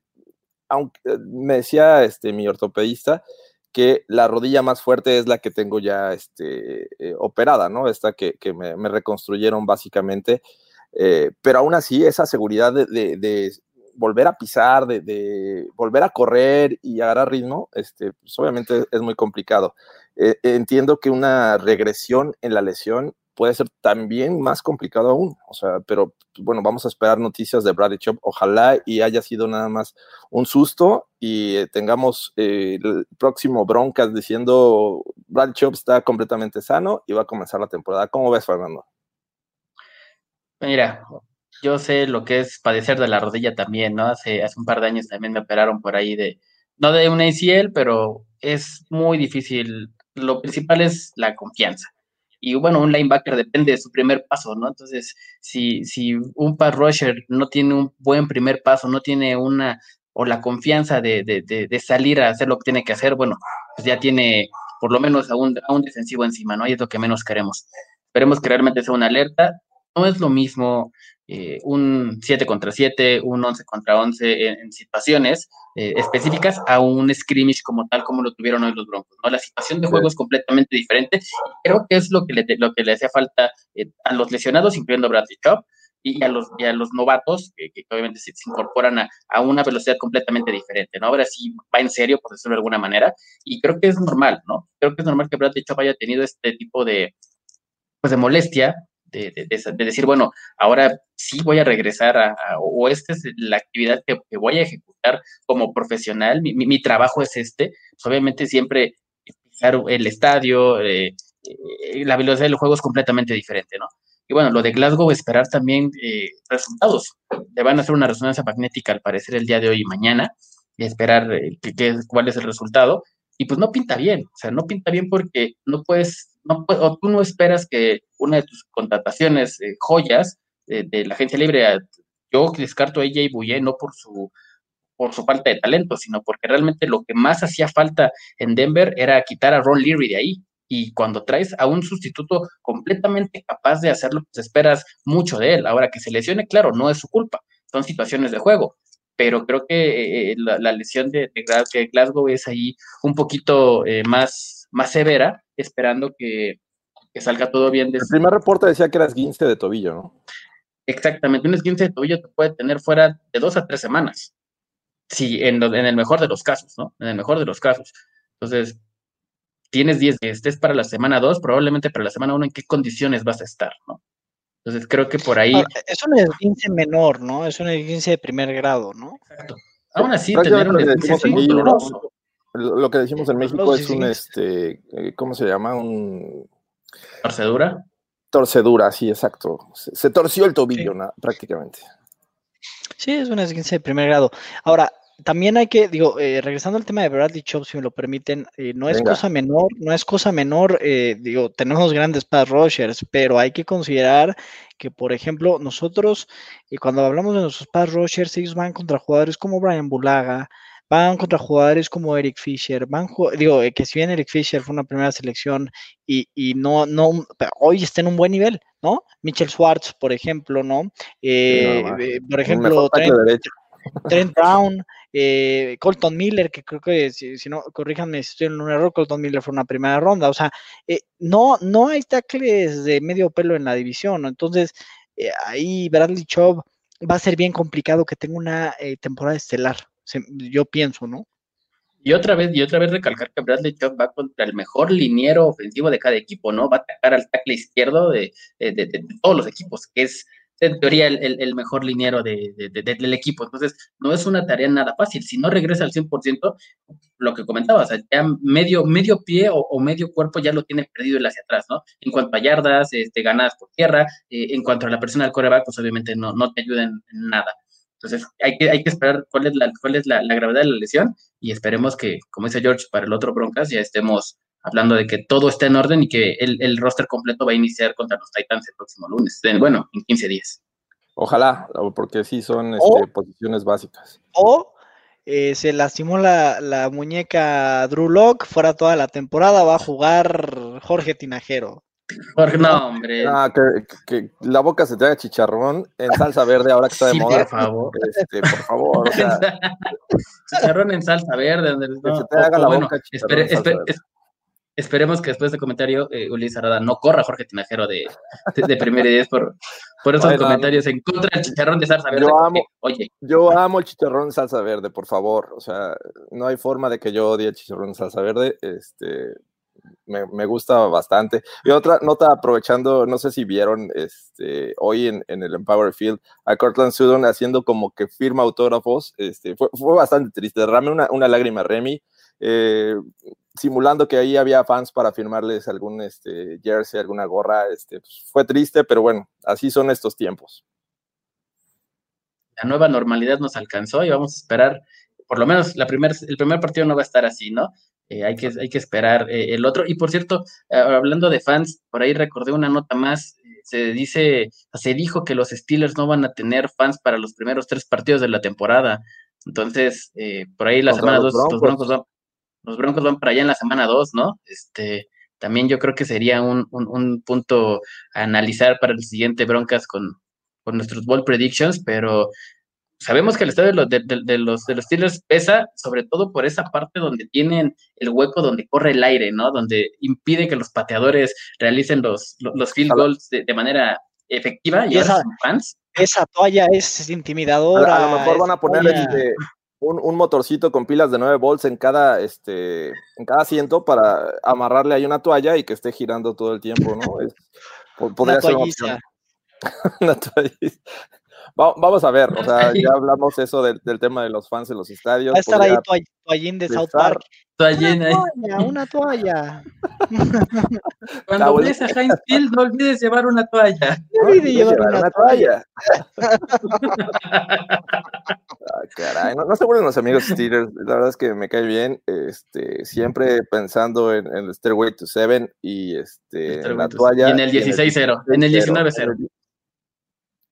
aunque eh, me decía este, mi ortopedista que la rodilla más fuerte es la que tengo ya este, operada, ¿no? Esta que, me, reconstruyeron básicamente. Pero aún así, esa seguridad de, volver a pisar, de, volver a correr y agarrar ritmo, este, pues obviamente es muy complicado. entiendo que una regresión en la lesión puede ser también más complicado aún. O sea, pero bueno, vamos a esperar noticias de Bradley Chop. Ojalá y haya sido nada más un susto y eh, tengamos eh, el próximo broncas diciendo Bradley Chop está completamente sano y va a comenzar la temporada. ¿Cómo ves, Fernando? Mira, yo sé lo que es padecer de la rodilla también, ¿no? Hace, hace un par de años también me operaron por ahí de, no de un ACL, pero es muy difícil. Lo principal es la confianza. Y bueno, un linebacker depende de su primer paso, ¿no? Entonces, si, si un pass rusher no tiene un buen primer paso, no tiene una, o la confianza de, de, de, salir a hacer lo que tiene que hacer, bueno, pues ya tiene por lo menos a un, a un defensivo encima, ¿no? Y es lo que menos queremos. Esperemos que realmente sea una alerta. No es lo mismo eh, un 7 contra 7, un 11 contra 11 en, situaciones eh, específicas a un scrimmage como tal como lo tuvieron hoy los Broncos. ¿no? La situación de juego es completamente diferente. Creo que es lo que le, lo que le hacía falta eh, a los lesionados, incluyendo Bradley Chop, y a los, a los novatos, que, obviamente se, incorporan a, a, una velocidad completamente diferente, ¿no? Ahora sí va en serio, por decirlo de alguna manera, y creo que es normal, ¿no? Creo que es normal que Bradley Chop haya tenido este tipo de, pues de molestia, de, de, decir, bueno, ahora sí voy a regresar a, o esta es la actividad que, voy a ejecutar como profesional, mi, mi, trabajo es este, pues obviamente siempre el estadio, eh, eh, la velocidad del juego es completamente diferente, ¿no? Y bueno, lo de Glasgow, esperar también eh, resultados. Le van a hacer una resonancia magnética al parecer el día de hoy y mañana, y esperar que, cuál es el resultado. Y pues no pinta bien, o sea, no pinta bien porque no puedes, no o tú no esperas que una de tus contrataciones, eh, joyas de, la agencia libre, yo descarto a AJ Bouye no por su por su falta de talento, sino porque realmente lo que más hacía falta en Denver era quitar a Ron Leary de ahí. Y cuando traes a un sustituto completamente capaz de hacerlo, pues esperas mucho de él. Ahora que se lesione, claro, no es su culpa, son situaciones de juego, pero creo que eh, la, lesión de, Glasgow es ahí un poquito eh, más, más severa, esperando que, salga todo bien. De El primer reporte decía que era esguince de tobillo, ¿no? Exactamente, un esguince de tobillo te puede tener fuera de dos a tres semanas. Sí, en, en el mejor de los casos, ¿no? En el mejor de los casos. Entonces, tienes 10 que estés para la semana 2, probablemente para la semana 1, ¿en qué condiciones vas a estar? ¿no? Entonces creo que por ahí... es un esguince menor, ¿no? Es un esguince de primer grado, ¿no? Exacto. Aún así, tener un esguince muy doloroso. Lo que decimos en México es un, este, eh, ¿cómo se llama? Un... ¿Torcedura? Torcedura, sí, exacto. Se, torció el tobillo prácticamente. Sí, es un esguince de primer grado. Ahora, también hay que, digo, eh, regresando al tema de Bradley Chop, si me lo permiten, eh, no es cosa menor, no es cosa menor, eh, digo, tenemos grandes pass rushers, pero hay que considerar que, por ejemplo, nosotros, cuando hablamos de nuestros pass rushers, ellos van contra jugadores como Brian Bulaga, van contra jugadores como Eric Fisher, van, digo, que si bien Eric Fisher fue una primera selección y, y no, no, hoy está en un buen nivel, ¿no? Mitchell Schwartz, por ejemplo, ¿no? por ejemplo, [LAUGHS] Trent Brown, eh, Colton Miller, que creo que, si, no, corríjanme si estoy en un error, Colton Miller fue una primera ronda. O sea, eh, no, no hay tackles de medio pelo en la división. Entonces, eh, ahí Bradley Chubb va a ser bien complicado que tenga una temporada estelar. Yo pienso, ¿no? Y otra vez, y otra vez recalcar que Bradley Chubb va contra el mejor liniero ofensivo de cada equipo, ¿no? Va a atacar al tackle izquierdo de, de todos los equipos, que es en teoría el, mejor liniero de, del equipo. Entonces, no es una tarea nada fácil. Si no regresa al 100%, lo que comentabas, ya medio, medio pie o, medio cuerpo ya lo tiene perdido el hacia atrás, ¿no? En cuanto a yardas, este, ganadas por tierra, eh, en cuanto a la persona del coreback, pues obviamente no, no te ayuda en, nada. Entonces, hay que, hay que esperar cuál es, la, cuál es la, la gravedad de la lesión y esperemos que, como dice George, para el otro Broncas ya estemos hablando de que todo está en orden y que el, roster completo va a iniciar contra los Titans el próximo lunes, bueno, en 15 días. Ojalá, porque sí son este, posiciones básicas. O eh, se lastimó la, muñeca Drew Lock, fuera toda la temporada, va a jugar Jorge Tinajero. Jorge, no, hombre. Ah, que, la boca se te haga chicharrón en salsa verde ahora que está de sí, moda. Por favor. Este, por favor. [LAUGHS] chicharrón en salsa verde. Donde, que se te haga la boca espere, Esperemos que después de comentario eh, Ulises Arada no corra Jorge Tinajero de, de, Primera 10 por, por esos comentarios en contra del chicharrón de salsa verde. Yo amo, oye. yo amo el chicharrón de salsa verde, por favor. O sea, no hay forma de que yo odie el chicharrón de salsa verde. Este, me, gusta bastante. Y otra nota, aprovechando, no sé si vieron este, hoy en, el Empower Field a Cortland Sutton haciendo como que firma autógrafos. Este, fue, bastante triste. Derrame una, lágrima, Remy. Eh, simulando que ahí había fans para firmarles algún este, jersey, alguna gorra. Este, pues, fue triste, pero bueno, así son estos tiempos. La nueva normalidad nos alcanzó y vamos a esperar por lo menos el primer partido no va a estar así, ¿no? Eh, hay, que, hay que esperar eh, el otro. Y por cierto, eh, hablando de fans, por ahí recordé una nota más. Se dice, se dijo que los Steelers no van a tener fans para los primeros tres partidos de la temporada. Entonces, por ahí la semana 2, los, broncos van, los Broncos van para allá en la semana 2, ¿no? Este, también yo creo que sería un, un, punto a analizar para el siguiente Broncas con, con nuestros ball predictions, pero sabemos que el estadio de los, de, los, de los Steelers pesa sobre todo por esa parte donde tienen el hueco donde corre el aire, ¿no? Donde impide que los pateadores realicen los, los field goals de, manera efectiva y esa, fans. Esa toalla es intimidadora. A, lo mejor van a poner este, un, un, motorcito con pilas de 9 volts en cada, este, en cada asiento para amarrarle ahí una toalla y que esté girando todo el tiempo, ¿no? Es, podría ser una toallita [LAUGHS] vamos a ver, o sea, [LAUGHS] ya hablamos eso del, tema de los fans en los estadios. Va a estar ahí toallín de South Park. Toallín una toalla, una toalla. Cuando vayas a Heinz Field, no olvides llevar una toalla. [LAUGHS] No olvides llevar, una, toalla. [LAUGHS] ah, caray, no, se vuelven los amigos Steelers, la verdad es que me cae bien, este, siempre pensando en, el Stairway to Seven y este, en la toalla. Y en el 16-0, en el 19-0.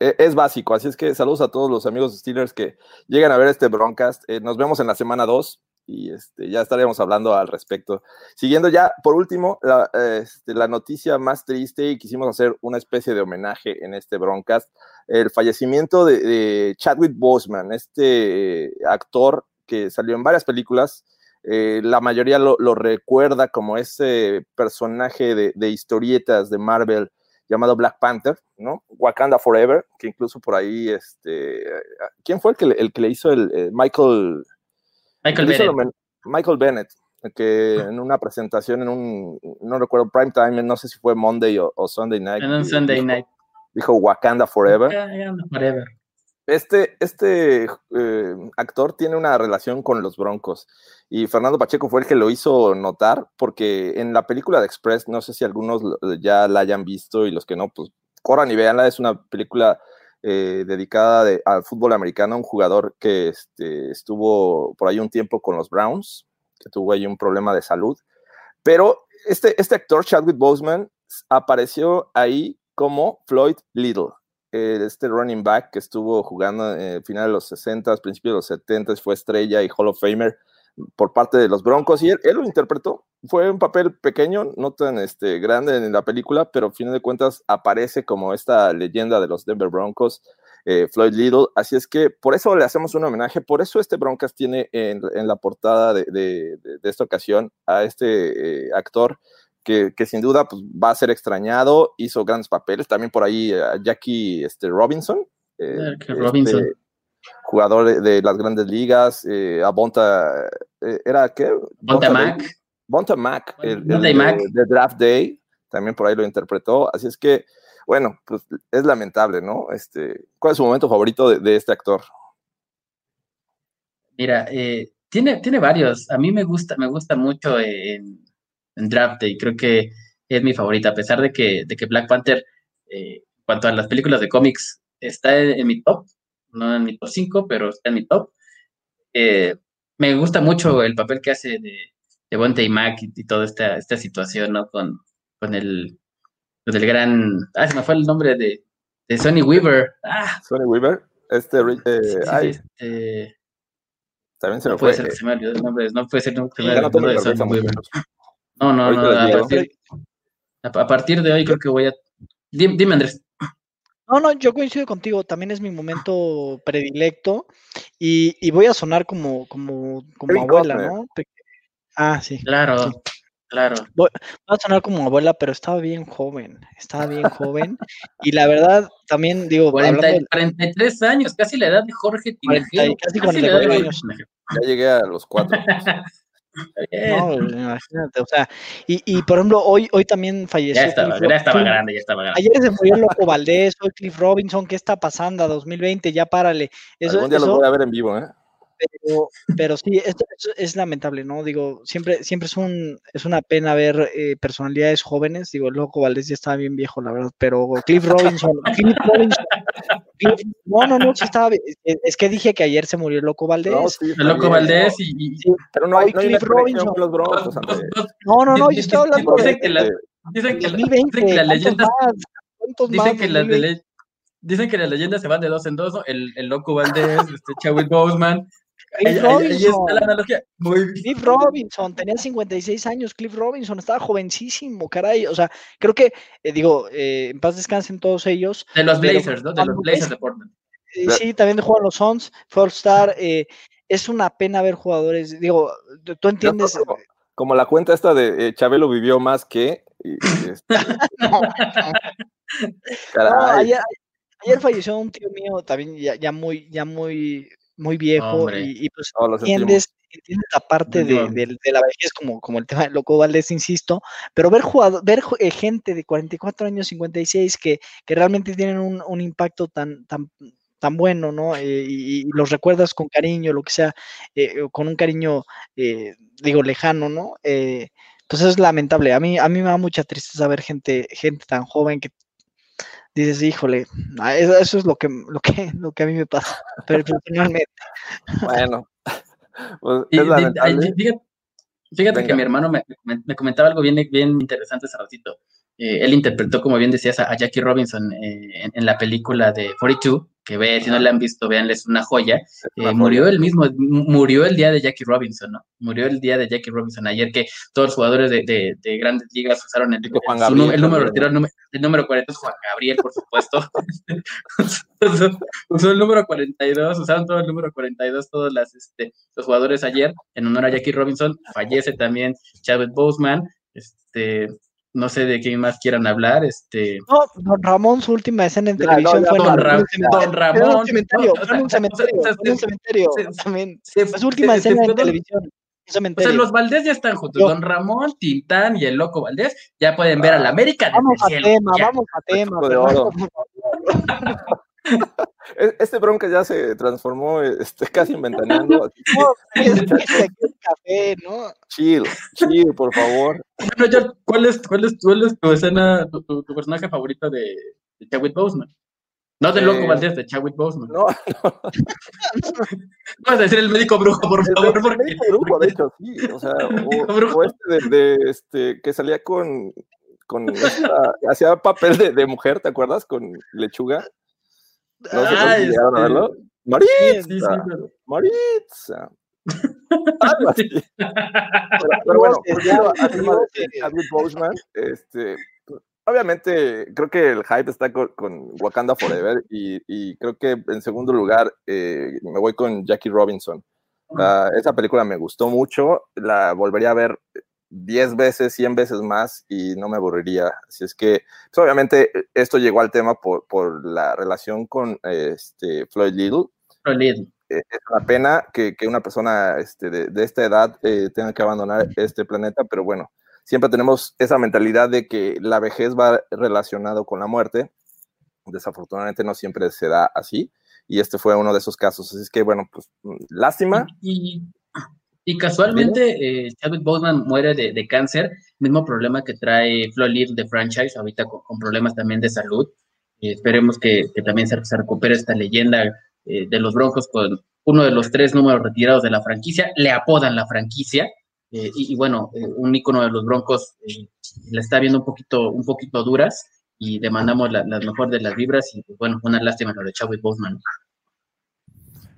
E, es básico. Así es que saludos a todos los amigos Steelers que llegan a ver este broadcast. Eh, nos vemos en la semana 2 y este, ya estaríamos hablando al respecto. Siguiendo ya, por último, la, este, la, noticia más triste y quisimos hacer una especie de homenaje en este broadcast, el fallecimiento de, Chadwick Boseman, este eh, actor que salió en varias películas. Eh, la mayoría lo, recuerda como ese personaje de historietas de Marvel llamado Black Panther, ¿no? Wakanda Forever, que incluso por ahí, este, ¿quién fue el que, el que le hizo el eh, Michael? Michael Bennett. Michael Bennett, que en una presentación en un, no recuerdo, prime time, no sé si fue Monday o, Sunday night. En un Sunday night. Dijo Wakanda Forever. Wakanda Forever. Este, este eh, actor tiene una relación con los Broncos y Fernando Pacheco fue el que lo hizo notar porque en la película de Express, no sé si algunos ya la hayan visto y los que no, pues corran y veanla, es una película eh, dedicada al fútbol americano, un jugador que este, estuvo por ahí un tiempo con los Browns, que tuvo ahí un problema de salud, pero este, este actor, Chadwick Boseman, apareció ahí como Floyd Little eh, este running back que estuvo jugando en el final de los 60, principios de los 70, fue estrella y Hall of Famer por parte de los Broncos y él, lo interpretó. Fue un papel pequeño, no tan este, grande en la película, pero a fin de cuentas aparece como esta leyenda de los Denver Broncos, eh, Floyd Little. Así es que por eso le hacemos un homenaje, por eso este Broncos tiene en, la portada de, esta ocasión a este eh, actor que, sin duda pues, va a ser extrañado, hizo grandes papeles, también por ahí uh, Jackie este, Robinson, eh, este, jugador de, las grandes ligas, eh, Bonta, eh, ¿era qué? Bonta, Mac. Bonta Mac, el, de, Draft Day, también por ahí lo interpretó, así es que, bueno, pues es lamentable, ¿no? Este, ¿Cuál es su momento favorito de, este actor? Mira, eh, tiene, tiene varios. A mí me gusta, me gusta mucho en, en Draft Day. Creo que es mi favorita, a pesar de que, de que Black Panther, eh, en cuanto a las películas de cómics, está en, mi top, no en mi top 5, pero está en mi top. Eh, me gusta mucho el papel que hace de, de Bonte y Mac y, toda esta, esta situación, ¿no? Con, con el, con el gran. Ah, se me fue el nombre de, de Sonny Weaver. Ah. Sonny Weaver. Este. Eh, ay. este también se no. Puede ser, se me olvidó el nombre. No puede ser el nombre de Sonny Weaver. No, no, no. A partir, de hoy creo que voy a. Dime, Andrés. No, no, yo coincido contigo, también es mi momento predilecto y, voy a sonar como, como, como abuela, ¿no? Ah, sí. Claro, claro. Voy, a sonar como abuela, pero estaba bien joven, estaba bien joven y la verdad también digo... 43 años, casi la edad de Jorge casi, años. Ya llegué a los cuatro. [LAUGHS] No, [LAUGHS] imagínate, o sea, y, y, por ejemplo, hoy, hoy también falleció. Ya estaba, ya estaba grande, ya estaba grande. Ayer se murió Loco Valdés, hoy Cliff Robinson, ¿qué está pasando? 2020, ya párale. Eso, Algún día lo voy a ver en vivo, ¿eh? Pero, pero sí, esto, esto es lamentable, ¿no? Digo, siempre, siempre es un, es una pena ver eh, personalidades jóvenes. Digo, el loco Valdés ya estaba bien viejo, la verdad, pero Cliff Robinson, [LAUGHS] Cliff Robinson, Cliff- no, no, no, sí estaba, bien. es, es que dije que ayer se murió el loco Valdés. No, sí, El loco. Valdés y, y- Sí, Pero no hay, no Cliff Robinson. los no, no, no, yo estoy hablando dicen de que la- dicen que la- 2020. dicen que las ¿cuántos leyendas Dicen que, las de 2020? le- dicen que las leyendas se van de dos en dos, ¿no? El, el loco Valdés, este Chadwick Boseman. Cliff ahí- ahí Robinson. está la analogía. Muy bien. Cliff Robinson, tenía 56 años, Cliff Robinson, estaba jovencísimo, caray. O sea, creo que, eh, digo, eh, en paz descansen todos ellos. De los Pero Blazers, ¿no? De los Blazers de Portland. Eh, sí, también juegan los Suns, All-Star. eh, es una pena ver jugadores. Digo, tú- entiendes. Como, como la cuenta esta de eh, Chabelo vivió más que. y- y este, [LAUGHS] No, caray, no, ayer, ayer falleció un tío mío también ya, ya muy, ya muy, muy viejo. Y, y pues no, entiendes, entiendes la parte de, del- de la vejez como, como el tema de Loco Valdés, insisto, pero ver jugador, ver eh, gente de 44 años, 56 que, que realmente tienen un, un impacto tan, tan, tan bueno, ¿no? Eh, y, y los recuerdas con cariño, lo que sea, eh, con un cariño, eh, digo, lejano, ¿no? Eh, pues es lamentable. A mí, a mí me da mucha tristeza ver gente, gente tan joven que dices, híjole, ah, eso, es lo que, lo que, lo que a mí me pasa, pero personalmente. Bueno, [LAUGHS] pues Y- es di- lamentable. ay, Fíjate, fíjate que mi hermano me, me- me comentaba algo bien, bien interesante hace ratito. Eh, él interpretó, como bien decías, a, a Jackie Robinson eh, en, en la película de 42, que ve, si no la han visto, veanle, es una joya. Eh, murió joya. el mismo, mu- murió el día de Jackie Robinson, ¿no? Murió el día de Jackie Robinson, ayer que todos los jugadores de, de- de grandes ligas usaron el, Juan el- su nu- Gabriel el número, retiró el número, el número 40 es Juan Gabriel, por supuesto. usó, [LAUGHS] usó el número 42, usaron todo el número 42, todos las, este, los jugadores ayer, en honor a Jackie Robinson, fallece también Chadwick Boseman, este, no sé de quién más quieran hablar, este, No, don Ramón, su última escena en televisión fue en Don, Ramón, en un cementerio, en un cementerio su última se- se escena en televisión. Un O sea, los Valdés ya están juntos. Yo- Don Ramón, Tintán y el Loco Valdés ya pueden ver a la América desde Vamos el a cielo. tema, ya. vamos a tema. Este bronca ya se transformó este, casi en ventaneando. así que No, es que se aquí el café, ¿no? Chill, chill, por favor. Bueno, ¿cuál es, cuál es, cuál es tu escena, tu, tu- tu personaje favorito de, de Chadwick Boseman? No de Loco Eh, Valdés, de Chadwick Boseman. No, [LAUGHS] Vas a decir el médico brujo, por el, favor, el porque médico brujo, de hecho, sí. O sea, [LAUGHS] o, Brujo. o este de, de, este que salía con, con esta, hacía papel de, de mujer, ¿te acuerdas? Con lechuga. No sé Ah, si llegaron a este, verlo. Maritza, sí, sí, pero- Maritza. [LAUGHS] Algo así. Pero, pero bueno, volviendo al tema de Dios. Chadwick Boseman, este, pues, obviamente creo que el hype está con, con Wakanda Forever y, y creo que en segundo lugar eh, me voy con Jackie Robinson. La- esa película me gustó mucho, la volvería a ver 10 veces, 100 veces más y no me aburriría. Así es que, pues, obviamente, esto llegó al tema por, por la relación con este, Floyd Little. Rolid. Eh, es una pena que, que una persona este, de, de esta edad eh, tenga que abandonar este planeta, pero bueno, siempre tenemos esa mentalidad de que la vejez va relacionado con la muerte. Desafortunadamente no siempre se da así y este fue uno de esos casos. Así es que bueno, pues mm, lástima. Y, y casualmente, eh, Chadwick Boseman muere de, de cáncer, mismo problema que trae Flo Lee de franchise, ahorita con, problemas también de salud. Eh, esperemos que, que también se, se recupere esta leyenda eh, de los Broncos con uno de los tres números retirados de la franquicia. Le apodan la franquicia. eh, y, bueno, un ícono de los Broncos la está viendo un poquito, un poquito duras y demandamos la, la mejor de las vibras. Y bueno, una lástima lo de Chadwick Boseman.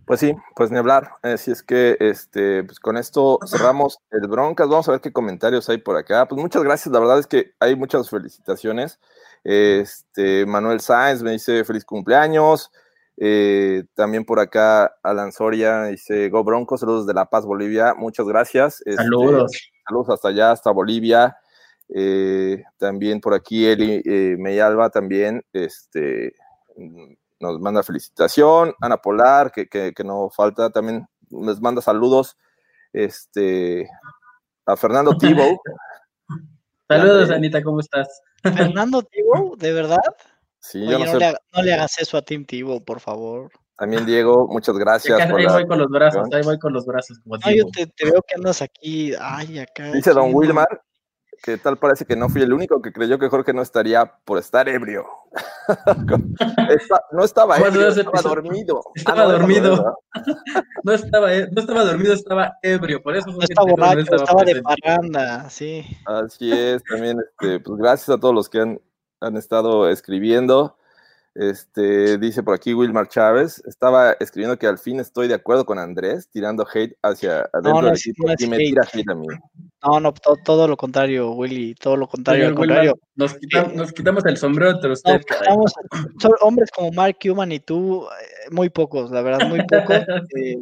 Pues sí, pues ni hablar. Así es que este, pues con esto cerramos el Broncas. Vamos a ver qué comentarios hay por acá. Pues muchas gracias. La verdad es que hay muchas felicitaciones. Este, Manuel Sáenz me dice feliz cumpleaños. Eh, también por acá Alan Soria dice Go Broncos, saludos de La Paz, Bolivia. Muchas gracias. Este, Saludos. saludos hasta allá, hasta Bolivia. Eh, también por aquí Eli eh, Meyalba también este, nos manda felicitación. Ana Polar, que, que, que no falta, también nos manda saludos. Este, a Fernando [LAUGHS] Tibo. Saludos, Anita, ¿cómo estás? Fernando Tibo, ¿de verdad? Sí, Oye, yo no no, sé. le, haga- no le hagas eso a Tim Tibo, por favor. También Diego, muchas gracias. ahí voy con los brazos, ahí voy con los brazos. Como yo te, veo que andas aquí. Ay, acá. Dice Don Wilmar que tal parece que no fui el único que creyó que Jorge no estaría por estar ebrio. [LAUGHS] no estaba ebrio, estaba dormido. Estaba [LAUGHS] ah, dormido. no, estaba, e, [LAUGHS] no estaba dormido, estaba ebrio. Por eso no estaba borracho, estaba, de parranda, sí. Así es, también, este, pues gracias a todos los que han, han estado escribiendo. Este, dice por aquí Wilmar Chávez, estaba escribiendo que al fin estoy de acuerdo con Andrés, tirando hate hacia adentro del equipo y me tira hate a mí. No, no, todo, lo contrario, Willy, todo lo contrario. al contrario. Nos, quitamos, el sombrero entre ustedes. son hombres como Mark Cuban y tú, eh, muy pocos, la verdad, muy pocos. [LAUGHS] Eh,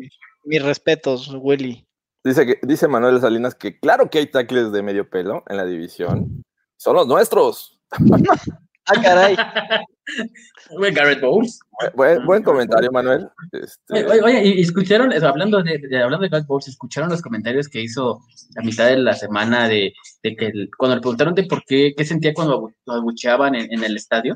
mis respetos, Willy. Dice, que, dice Manuel Salinas que claro que hay tackles de medio pelo en la división. Son los nuestros. [LAUGHS] ah, caray. [LAUGHS] Buen Garrett Bowles. Buen, comentario, Manuel. Este, oye, y escucharon, hablando de, hablando de Garrett Bowles, escucharon los comentarios que hizo a mitad de la semana de, que cuando le preguntaron de por qué, qué sentía cuando lo abucheaban en, el estadio.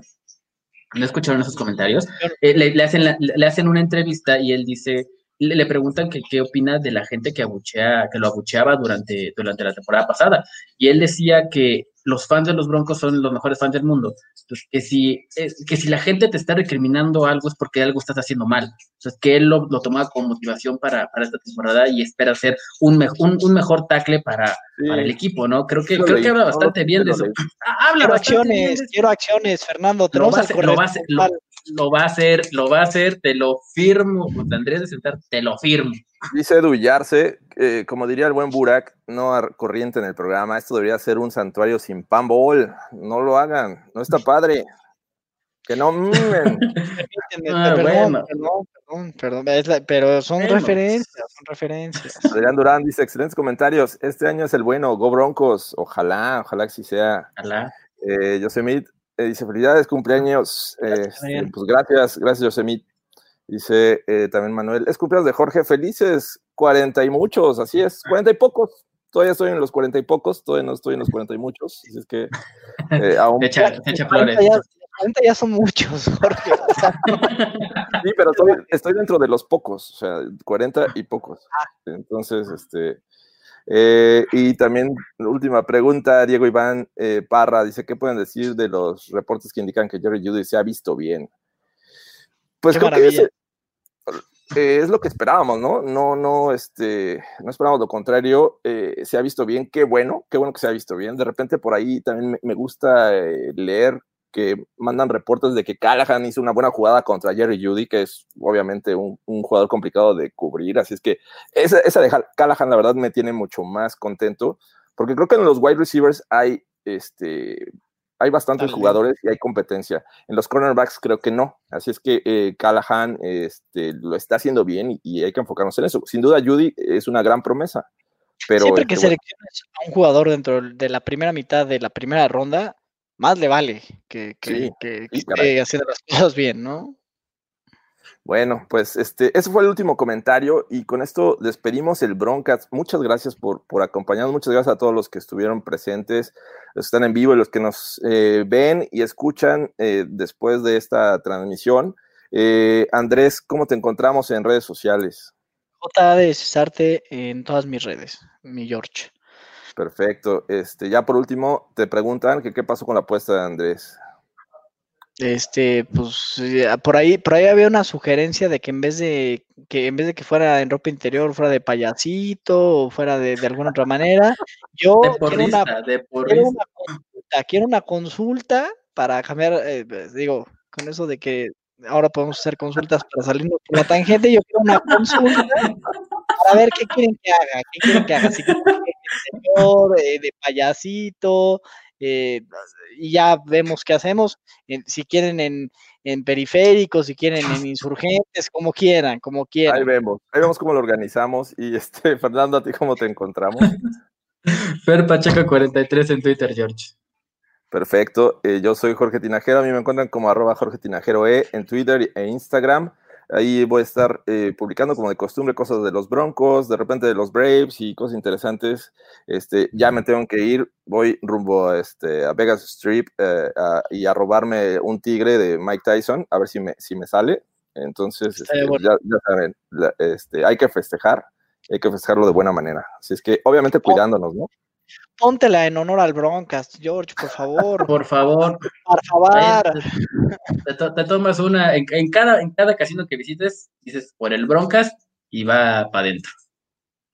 ¿No escucharon esos comentarios? Eh, le, hacen le hacen una entrevista y él dice, le, preguntan que qué opina de la gente que abuchea, que lo abucheaba durante, durante la temporada pasada. Y él decía que los fans de los Broncos son los mejores fans del mundo. Entonces, que si, eh, que si la gente te está recriminando algo es porque algo estás haciendo mal. Entonces, que él lo, lo toma como motivación para, para, esta temporada y espera ser un, un, un mejor tackle para, para, el equipo, ¿no? Creo que, creo que habla bastante bien de eso. Ah, habla quiero acciones, quiero acciones, Fernando. Lo va, a lo, va a hacer, lo, va a hacer, lo va a hacer, te lo firmo. Andrés de sentar, te lo firmo. Dice Duyarse, eh, como diría el buen Burak, no corriente en el programa, esto debería ser un santuario sin pan bol, no lo hagan, no está padre. Que no [LAUGHS] ah, perdón, perdón, perdón, pero son referencias, son referencias. Adrián Durán dice, excelentes comentarios, este año es el bueno, Go Broncos, ojalá, ojalá que sí sea. Ojalá. Eh, Yosemite eh, dice, felicidades, cumpleaños, este, pues gracias, gracias Yosemite. Dice eh, también Manuel, es cumpleaños de Jorge, felices, cuarenta y muchos, así es, cuarenta y pocos. Todavía estoy en los cuarenta y pocos, todavía no estoy en los cuarenta y muchos. Así es que eh, [LAUGHS] aún. Echa, flores. Cuarenta ya son muchos, Jorge. [LAUGHS] sí, pero estoy, dentro de los pocos, o sea, cuarenta y pocos. Ah. Entonces, este. Eh, y también, última pregunta, Diego Iván Parra dice: ¿Qué pueden decir de los reportes que indican que Jerry Judy se ha visto bien? Pues creo que eh, es lo que esperábamos, ¿no? No, no, este, no esperábamos lo contrario. Eh, se ha visto bien, qué bueno, qué bueno que se ha visto bien. De repente por ahí también me, gusta eh, leer que mandan reportes de que Callahan hizo una buena jugada contra Jerry Judy, que es obviamente un, jugador complicado de cubrir. Así es que esa, esa de Callahan, la verdad, me tiene mucho más contento, porque creo que en los wide receivers hay este, hay bastantes jugadores y hay competencia. En los cornerbacks creo que no. Así es que eh, Callahan este, lo está haciendo bien y, hay que enfocarnos en eso. Sin duda, Judy es una gran promesa. Pero Siempre que este, selecciones a un jugador dentro de la primera mitad de la primera ronda, más le vale que, que, que esté haciendo las cosas bien, ¿no? Bueno, pues este, ese fue el último comentario y con esto despedimos el Broncas. Muchas gracias por, por acompañarnos, muchas gracias a todos los que estuvieron presentes, los que están en vivo y los que nos eh, ven y escuchan eh, después de esta transmisión. Eh, Andrés, ¿cómo te encontramos en redes sociales? J de Cesarte en todas mis redes, mi George. Perfecto. Este, ya por último, te preguntan que qué pasó con la apuesta de Andrés. Este, pues por ahí, por ahí había una sugerencia de que en vez de que en vez de que fuera en ropa interior, fuera de payasito o fuera de, alguna otra manera, [LAUGHS] yo quiero, una, consulta, quiero una consulta para cambiar, eh, pues, digo, con eso de que ahora podemos hacer consultas para salirnos por la tangente, yo quiero una consulta para ver qué quieren que haga, qué quieren que haga, si quieren señor, eh, de payasito, eh, y ya vemos qué hacemos. si quieren en, en, periféricos, si quieren en insurgentes, como quieran, como quieran. Ahí vemos, ahí vemos cómo lo organizamos. Y este, Fernando, ¿a ti cómo te encontramos? [LAUGHS] Fer Pacheco 43 en Twitter, George. Perfecto, eh, yo soy Jorge Tinajero, a mí me encuentran como arroba Jorge Tinajero E en Twitter e Instagram. Ahí voy a estar eh, publicando como de costumbre cosas de los Broncos, de repente de los Braves y cosas interesantes. Este, ya me tengo que ir, voy rumbo a, este, a Vegas Strip eh, y a robarme un tigre de Mike Tyson, a ver si me, si me sale. Entonces, este, ya, saben, este, hay que festejar, hay que festejarlo de buena manera. Así es que, obviamente, cuidándonos, ¿no? Póntela en honor al Broncas, George, por favor. Por favor. Por favor. Te, tomas una, en, cada, en cada casino que visites, dices por el Broncas y va para adentro.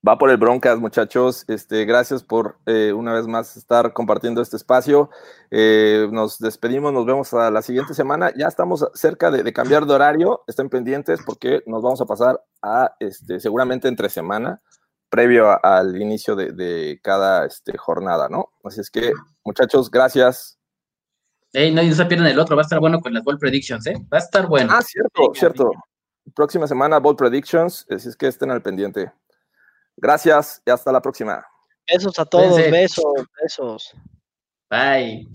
Va por el Broncas, muchachos. Este, gracias por eh, una vez más estar compartiendo este espacio. Eh, nos despedimos, nos vemos a la siguiente semana. Ya estamos cerca de, cambiar de horario. Estén pendientes porque nos vamos a pasar a este, seguramente entre semana, previo al inicio de, cada este, jornada, ¿no? Así es que, muchachos, gracias. Ey, no, no se pierdan el otro, va a estar bueno con las Ball Predictions, ¿eh? Va a estar bueno. Ah, cierto, cierto. Próxima semana, Ball Predictions, así es que estén al pendiente. Gracias y hasta la próxima. Besos a todos, besos, besos. Bye.